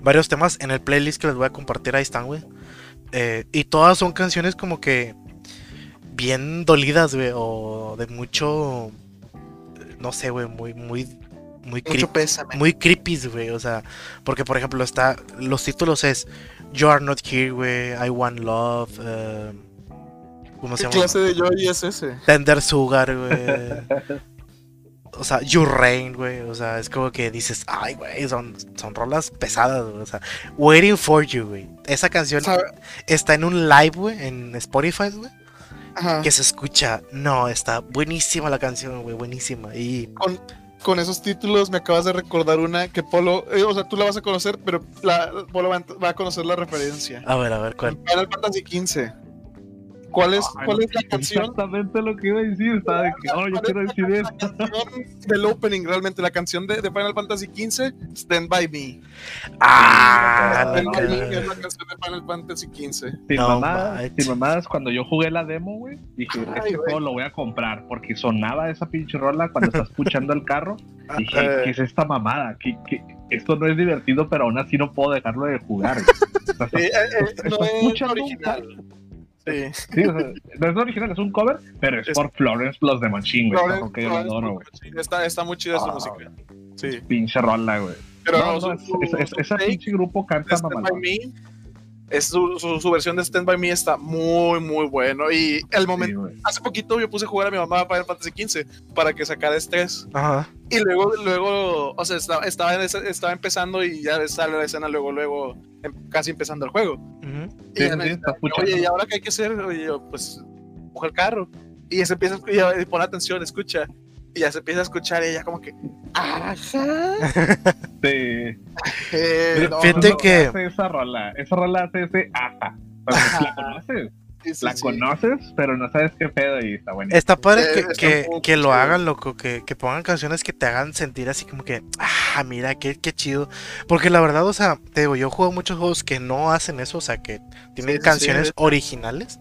A: varios temas en el playlist que les voy a compartir, ahí están, güey. Eh, y todas son canciones como que bien dolidas, güey, o de mucho, no sé, güey, muy, muy, muy creepy
B: Mucho pésame.
A: muy creepy, güey. O sea, porque por ejemplo está. Los títulos es You Are Not Here, güey. I Want Love. eh, ¿Cómo se
B: ¿Qué
A: llama?
B: clase de Joy es ese?
A: Tender Sugar, güey. O sea, You Rain, güey. O sea, es como que dices, ay, güey, son, son rolas pesadas, güey. O sea, Waiting for You, güey. Esa canción
B: ¿Sabe?
A: está en un live, güey, en Spotify, güey.
B: Ajá.
A: Que se escucha. No, está buenísima la canción, güey, buenísima. Y
B: Con, con esos títulos me acabas de recordar una que Polo, eh, o sea, tú la vas a conocer, pero la, Polo va, a- va a conocer la referencia.
A: a ver, a ver, ¿cuál?
B: Final Fantasy XV. ¿Cuál es,
C: Ay,
B: cuál
C: no,
B: es la canción?
C: Exactamente lo que iba a decir. Estaba de que, oh, yo
B: ¿Cuál
C: quiero decir
B: la,
C: esto.
B: la canción del opening, realmente, la canción de, de Final Fantasy XV, Stand By Me.
A: Ah,
C: no,
B: Stand By Me
A: cara.
B: es la canción de Final Fantasy XV.
C: Sin
A: No
C: mamadas, sin mamadas, cuando yo jugué la demo, güey, dije,
B: Ay,
C: este juego lo voy a comprar, porque sonaba esa pinche rola cuando estás escuchando el carro. Dije,
B: Eh.
C: ¿qué es esta mamada? ¿Qué, qué- Esto no es divertido, pero aún así no puedo dejarlo de jugar.
B: Sí, eh, eh, no
C: ¿Estás
B: es
C: escuchando un
B: original. Sí.
C: sí, o sea, no es original, es un cover, pero es,
B: Es-
C: por Florence Plus de Machine, güey.
B: Florence-
C: ojo que yo lo
B: Florence
C: adoro, güey.
B: Sí, Está, está muy chida esa
C: Ah,
B: música. Sí.
C: Pinche rola, güey.
B: Pero
C: No, no,
B: su-
C: es-
B: su-
C: es- es-
B: su
C: ese pinche grupo canta mamalón.
B: Es su, su, su versión de Stand By Me está muy, muy bueno. Y el momento, hace poquito yo puse a jugar a mi mamá Final Fantasy XV para que sacara estrés.
A: Ajá.
B: Y luego, luego, o sea, estaba, estaba, estaba empezando y ya sale la escena luego, luego, em- casi empezando el juego. Y
C: Sí,
B: ya
C: sí,
B: me
C: sí,
B: dice,
C: está escuchando.
B: Oye, ¿y ahora qué hay que hacer? Yo, pues, coge el carro. Y se empieza a escuchar, y pone atención, escucha. Y ya se empieza a escuchar y ella como que, ajá.
C: Sí.
B: Eh, no,
A: Fíjate
B: no,
A: que-
C: hace esa rola. Esa rola hace ese ajá. La conoces,
B: sí, sí,
C: la
B: sí.
C: conoces, pero no sabes qué pedo y está bueno.
A: Está padre que,
B: está
A: que, lo hagan, loco, que, que pongan canciones que te hagan sentir así como que, ah, mira, qué, qué chido. Porque la verdad, o sea, te digo, yo juego muchos juegos que no hacen eso, o sea, que tienen canciones
B: sí.
A: originales.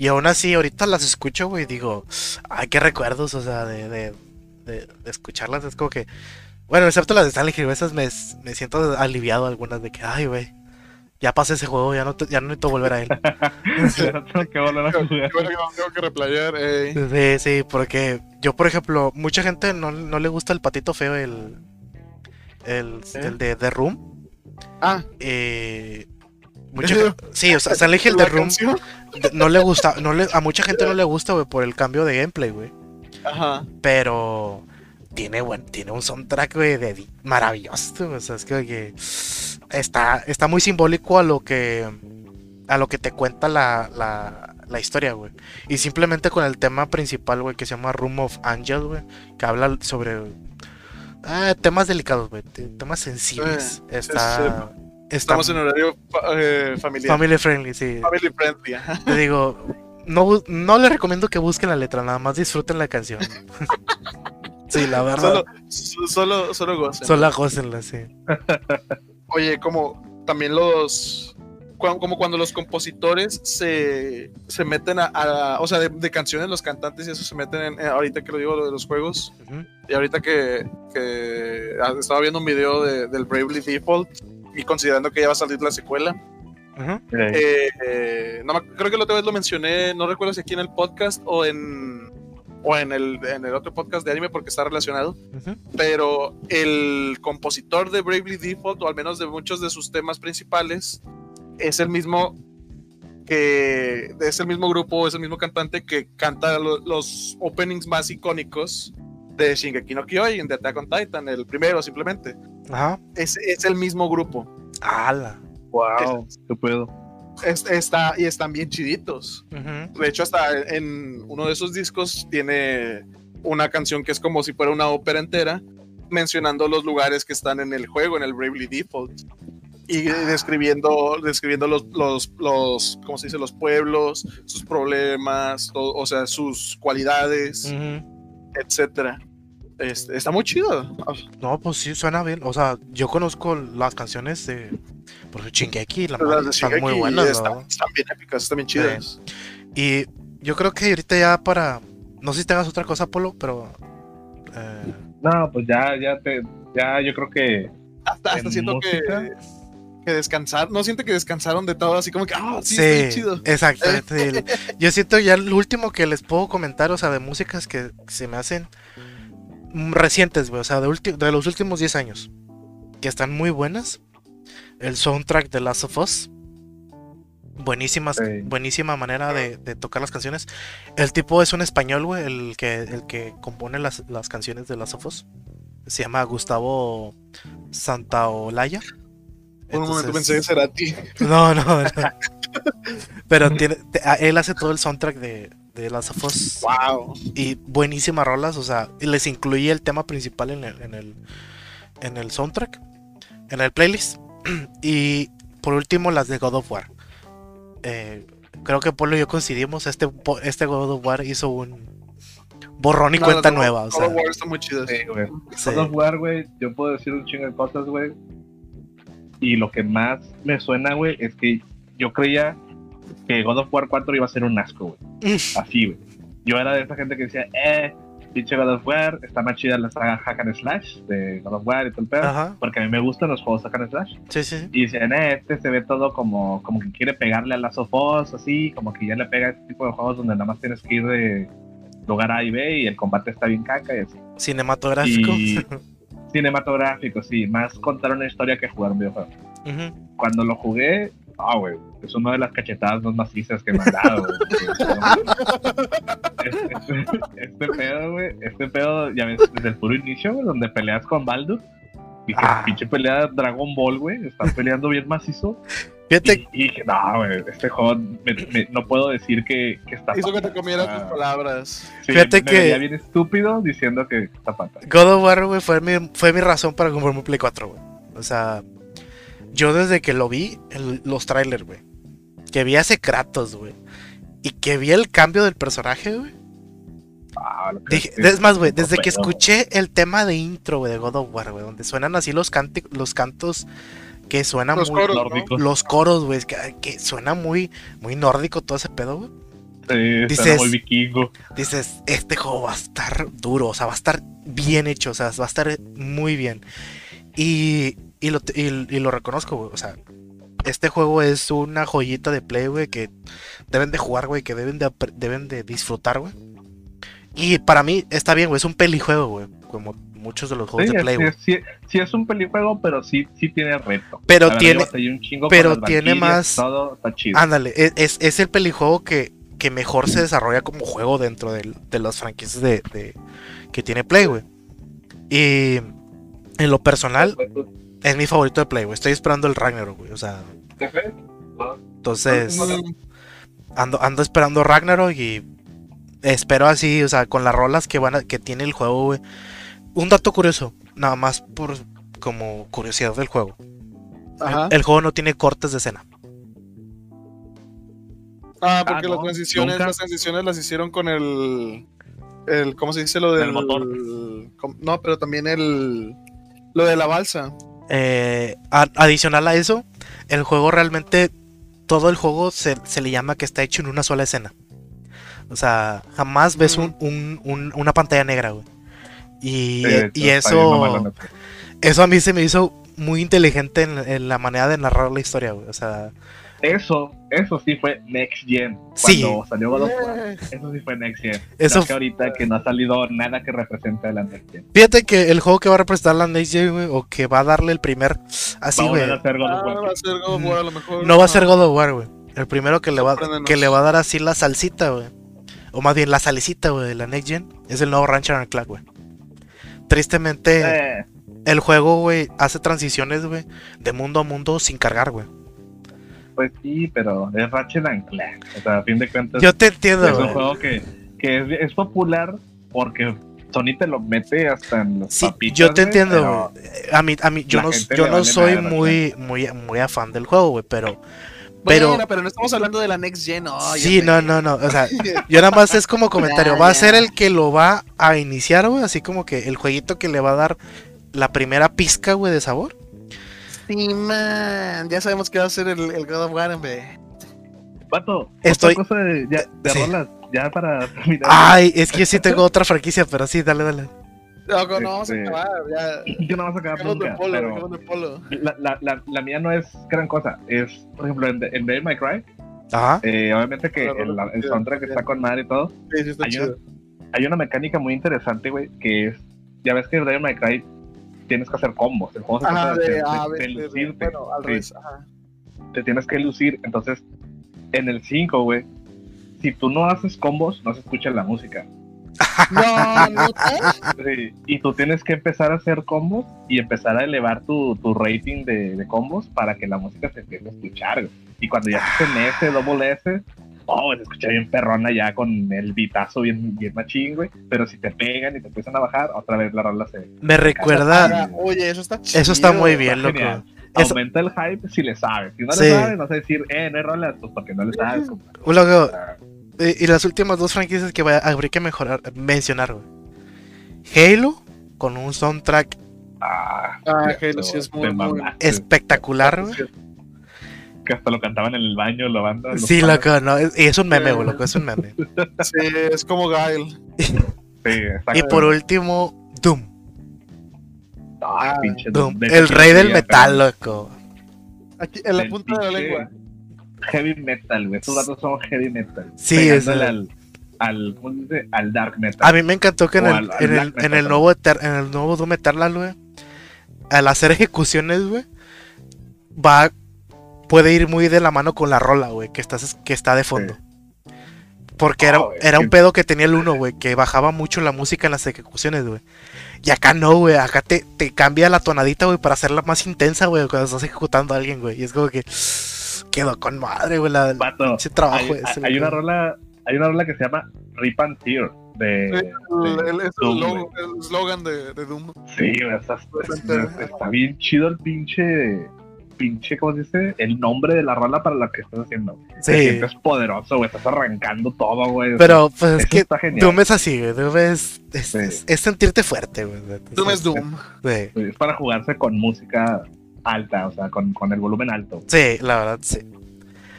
A: Y aún así, ahorita las escucho, güey, y digo, ay, qué recuerdos, o sea, de, de, de, de escucharlas. Es como que, bueno, excepto las de Stanley Hill, esas me, me siento aliviado algunas de que, ay, güey, ya pasé ese juego, ya no, te- ya no necesito volver a él.
C: Tengo que volver a
B: Qué
C: jugar.
B: bueno que no tengo que replayar. eh.
A: Sí, sí, porque yo, por ejemplo, mucha gente no, no le gusta el patito feo, el, el,
B: ¿Eh?
A: el de The Room.
B: Ah,
A: Eh, mucha
B: ¿En
A: gen- sí, o sea, Silent Hill The Room
B: canción.
A: no le gusta, no le, a mucha gente no le gusta, güey, por el cambio de gameplay, güey.
B: Ajá.
A: Pero tiene buen, tiene un soundtrack, güey, de, maravilloso, o sea, es que, que está, está muy simbólico a lo que, a lo que te cuenta la, la, la historia, güey. Y simplemente con el tema principal, güey, que se llama Room of Angel, güey, que habla sobre ah, temas delicados, güey, te- temas sensibles. está, está
B: Estamos en horario eh, familiar.
A: family friendly, sí.
B: Family friendly.
A: Te digo, no, no les recomiendo que busquen la letra, nada más disfruten la canción. sí, la verdad.
B: Solo, so- solo, solo gocen.
A: Solo gócenla, sí.
B: Oye, como también los. Como cuando los compositores se, se meten a, a- O sea, de, de canciones, los cantantes y eso se meten en. eh, ahorita que lo digo, lo de los juegos. Y ahorita que, que ah, estaba viendo un video de- del Bravely Default y considerando que ya va a salir la secuela.
C: Eh,
B: eh, eh, no creo que la otra vez lo mencioné, no recuerdo si aquí en el podcast o en. O en el, en el otro podcast de anime porque está relacionado. Pero el compositor de Bravely Default, o al menos de muchos de sus temas principales, es el mismo que es el mismo grupo, es el mismo cantante que canta lo- los openings más icónicos de Shingeki no Kyojin, de Attack on Titan, el primero simplemente.
A: Ajá.
B: Es, es el mismo grupo.
A: Ala.
C: wow, qué pedo.
B: Es- está, y están bien chiditos. De hecho, hasta en uno de esos discos tiene una canción que es como si fuera una ópera entera, mencionando los lugares que están en el juego, en el Bravely Default. Y describiendo, describiendo los, los, los, ¿cómo se dice? Los pueblos, sus problemas, todo- o sea, sus cualidades,
A: Ujú.
B: etcétera. Este, está muy chido.
A: No, pues sí, suena bien. O sea, yo conozco las canciones de. Por ejemplo, Shingeki, la
B: Las
A: madre,
B: de
A: están muy buenas,
B: están, están bien épicas, están bien chidas.
A: Y yo creo que ahorita ya para. No sé si tengas otra cosa, Polo, pero. eh,
C: No, pues ya, ya te, ya yo creo que
B: Hasta, hasta
C: en
B: siento que,
C: música,
B: que descansar, no siento que descansaron de todo, así como que, ah, sí,
A: sí,
B: está bien chido.
A: exactamente. Yo siento ya lo último que les puedo comentar, o sea, de músicas que se me hacen recientes, güey, o sea, de, de los últimos 10 años, que están muy buenas. El soundtrack de Last of Us. Buenísimas,
C: Sí.
A: buenísima manera de, de tocar las canciones. El tipo es un español, güey, el que, el que compone las, las canciones de Last of Us. Se llama Gustavo Santaolalla.
B: Por un momento pensé que será a ti.
A: no, no, no. Pero tiene, él hace todo el soundtrack de, de Last of Us.
B: Wow.
A: Y buenísimas rolas, o sea, y les incluí el tema principal en el, en el, en el soundtrack, en el playlist. Y por último, las de God of War. Eh, creo que Polo y yo coincidimos, este, este God of War hizo un borrón y cuenta nueva. O sea.
B: God of War está muy chido.
C: Sí, güey. God of War, güey, yo puedo decir un chingo de cosas, güey. Y lo que más me suena, güey, es que yo creía que God of War 4 iba a ser un asco, güey. Así, güey. Yo era de esa gente que decía, eh, pinche God of War, está más chida la saga Hack and Slash de God of War y todo el pedo. Porque a mí me gustan los juegos Hack and Slash.
A: Sí, sí.
C: Y dicen, eh, este se ve todo como, como que quiere pegarle a Last of Us, así, como que ya le pega a este tipo de juegos donde nada más tienes que ir de lugar A y B y el combate está bien caca y así.
A: Cinematográfico.
C: cinematográfico, sí. Más contar una historia que jugar un videojuego. Cuando lo jugué, ah, güey, es una de las cachetadas más macizas que me han dado, este, este, pedo, güey, este pedo, ya ves, desde el puro inicio, güey, donde peleas con Baldur. Y que ah. pinche pelea Dragon Ball, güey, están peleando bien macizo.
A: Fíjate.
C: Y, dije, no, güey, este juego no puedo decir que, que está
B: Hizo que te comieras tus palabras.
A: Fíjate que.
C: Ya bien estúpido diciendo que está pata.
A: God of War, güey, fue mi, fue mi razón para comprarme un Play 4, güey. O sea, yo desde que lo vi, los trailers, güey, que vi a ese Kratos, güey, y que vi el cambio del personaje, güey. Ah, es más, güey, desde que escuché el tema de intro, güey, de God of War, güey, donde suenan así los, los cantos que suenan
B: los
A: muy
B: nórdicos.
A: Los coros, güey, que, que, suena muy, muy nórdico todo ese pedo, güey.
C: Sí, dices, muy vikingo.
A: Dices, este juego va a estar duro, o sea, va a estar bien hecho, o sea, va a estar muy bien. Y, y lo, y, lo reconozco, güey. O sea, este juego es una joyita de play, güey, que deben de jugar, güey, que deben de, deben de disfrutar, güey. Y para mí está bien, güey, es un pelijuego, güey, como muchos de los juegos de play, güey.
C: Sí, sí, es un pelijuego, pero sí, sí tiene reto.
A: Pero tiene, pero tiene más... Todo está chido. Ándale, e, es, es, el pelijuego que, que mejor se desarrolla como juego dentro de, de las franquicias de, de, que tiene Play, güey. Y en lo personal, es mi favorito de Play, güey. Estoy esperando el Ragnarok, güey. O sea. Entonces. Ando, ando esperando Ragnarok y. Espero así, o sea, con las rolas que van que tiene el juego, güey. Un dato curioso, nada más por como curiosidad del juego. El, juego no tiene cortes de escena.
B: Ah, porque ah, las transiciones, las transiciones las hicieron con el, el ¿cómo se dice lo del
C: motor?
B: no, pero también el lo de la balsa.
A: Eh, adicional a eso, el juego realmente, todo el juego se, le llama que está hecho en una sola escena. O sea, jamás ves un, una pantalla negra, güey. Y, eso, eso a mí se me hizo muy inteligente en, en, la manera de narrar la historia, güey. O sea,
C: eso, eso sí fue Next Gen. Cuando salió God of War, eso sí fue Next Gen.
A: Eso
C: que ahorita que no ha salido nada que represente la Next Gen.
A: Fíjate que el juego que va a representar la Next Gen, güey, o que va a darle el primer. Así, güey.
B: No va a ser God of War, a lo mejor.
A: No va a ser God of War, güey. El primero que le, va, que le va a dar así la salsita, güey. O más bien la salicita, güey, de la Next Gen. Es el nuevo Rancher and Clank, güey. Tristemente, eh. el juego, güey, hace transiciones, güey, de mundo a mundo sin cargar, güey
C: pues sí, pero es Ratchet and Clank. O sea, a fin de cuentas.
A: Yo te entiendo.
C: Es un juego que, que es, popular porque Sony te lo mete hasta en los
A: sí, Yo te entiendo, A mí, a mí, yo no, yo no soy muy, muy, muy afán del juego, güey, pero. Pero,
B: pero no estamos hablando de la next gen. No,
A: sí, no, no, no. O sea, yo nada más es como comentario. Va a ser el que lo va a iniciar, güey. Así como que el jueguito que le va a dar la primera pizca, güey, de sabor.
B: Sí, man. Ya sabemos que va a ser el, el God of War, hombre.
C: Pato,
A: Estoy...
C: cosa de, ya, de rolas, ya para terminar.
A: Ay, es que yo sí tengo otra franquicia, pero sí, dale, dale.
B: No, no vamos a este, acabar, ya.
C: Yo no vamos a acabar nunca, polo, pero polo. La, la, la, la, mía no es gran cosa. Es, por ejemplo, en, en Devil May Cry.
A: Ajá.
C: Eh, obviamente que el, el soundtrack está con madre y todo.
B: Sí, sí está
C: hay,
B: chido.
C: Una, hay una mecánica muy interesante, güey, que es... Ya ves que en Devil May Cry tienes que hacer combos. El juego se trata de, lucirte. Bueno, al revés, Te tienes que lucir. Entonces, en el 5, güey, si tú no haces combos, no se escucha la música.
B: No, no.
C: Sí, y tú tienes que empezar a hacer combos y empezar a elevar tu, tu rating de, de, combos para que la música se empiece a escuchar. Y cuando ya estés en ese, doble S, oh, se escucha bien perrona ya con el bitazo bien, bien machín, güey. Pero si te pegan y te empiezan a bajar, otra vez la rola se.
A: Me recuerda.
B: Oye, eso está
A: chido. Eso está muy bien, loco. Eso-
C: aumenta el hype si le sabes. Si no
A: Sí.
C: le sabes, vas a decir, eh, no hay rolas, pues porque no le sabes.
A: Luego,
C: Ah,
A: y, y las últimas dos franquicias que va- habría que mejorar, mencionar, güey. Halo, con un soundtrack
B: Ah,
C: ya,
B: Halo sí es muy,
A: espectacular, güey.
C: Que hasta lo cantaban en el baño, lo banda. los
A: Sí, loco, no, y es un meme, güey, loco, es un meme.
B: Sí, es como Guile.
C: Sí.
A: Y por último, Doom.
C: Ah,
B: Ah,
C: pinche
A: Doom, el rey del
C: de-
A: metal, loco.
B: Aquí, en la
C: del
B: punta de la lengua.
C: Heavy metal, güey. Estos datos son heavy metal.
A: Sí, es-
C: al, al, ¿cómo se dice? Al dark metal.
A: A mí me encantó que en el,
C: al- al
A: en el,
C: black
A: en
C: metal
A: el nuevo, Eter- en el nuevo Doom Eternal, güey, al hacer ejecuciones, güey, va, puede ir muy de la mano con la rola, güey, que, estás, que está de fondo. Porque era, era un pedo que tenía el uno, güey, que bajaba mucho la música en las ejecuciones, güey. Y acá no, güey, acá te, te cambia la tonadita, güey, para hacerla más intensa, güey, cuando estás ejecutando a alguien, güey. Y es como que quedó con madre, güey, la,
C: Vato,
A: ese trabajo
C: hay,
A: ese,
C: hay
A: güey.
C: una rola, hay una rola que se llama Rip and Tear de,
B: El,
C: de-
B: el- es
C: Doom,
B: el logo- el slogan de, de Doom.
C: sí, güey, está, está- está bien chido el pinche pinche, ¿cómo se dice? El nombre de la rola para la que estás haciendo. Te
A: Sí,
C: sientes poderoso, güey, estás arrancando todo, güey.
A: pero pues es que
C: está genial.
A: Doom es así, güey. Doom es, es,
C: Sí.
A: es- es sentirte fuerte, güey.
B: Doom es Doom.
A: Sí.
C: Es para jugarse con música alta, o sea, con, con el volumen alto.
A: Sí, la verdad, sí.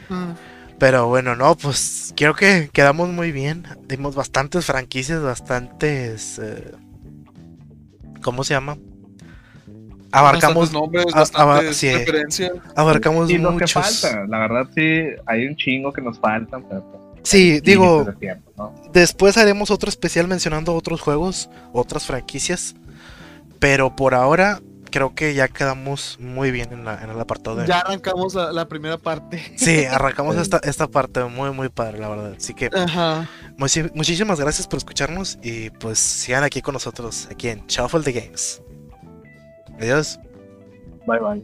B: Mm.
A: Pero bueno, no, pues creo que quedamos muy bien. Dimos bastantes franquicias, bastantes. eh, ¿Cómo se llama? Abarcamos,
B: nombres,
A: a-
B: bastantes
A: aba- sí. abarcamos
C: Y lo que
A: muchos.
C: falta, la verdad sí, hay un chingo que nos faltan. Pero, pues,
A: Sí, digo,
C: límites de tiempo, ¿no?
A: después haremos otro especial mencionando otros juegos, otras franquicias. Pero por ahora, creo que ya quedamos muy bien en, la- en el apartado de.
B: Ya arrancamos la, la primera parte.
A: Sí, arrancamos esta, esta parte muy, muy padre, la verdad. Así que
B: Ajá.
A: muchi- muchísimas gracias por escucharnos y pues sigan aquí con nosotros, aquí en Shuffle the Games. Adiós.
C: Bye bye.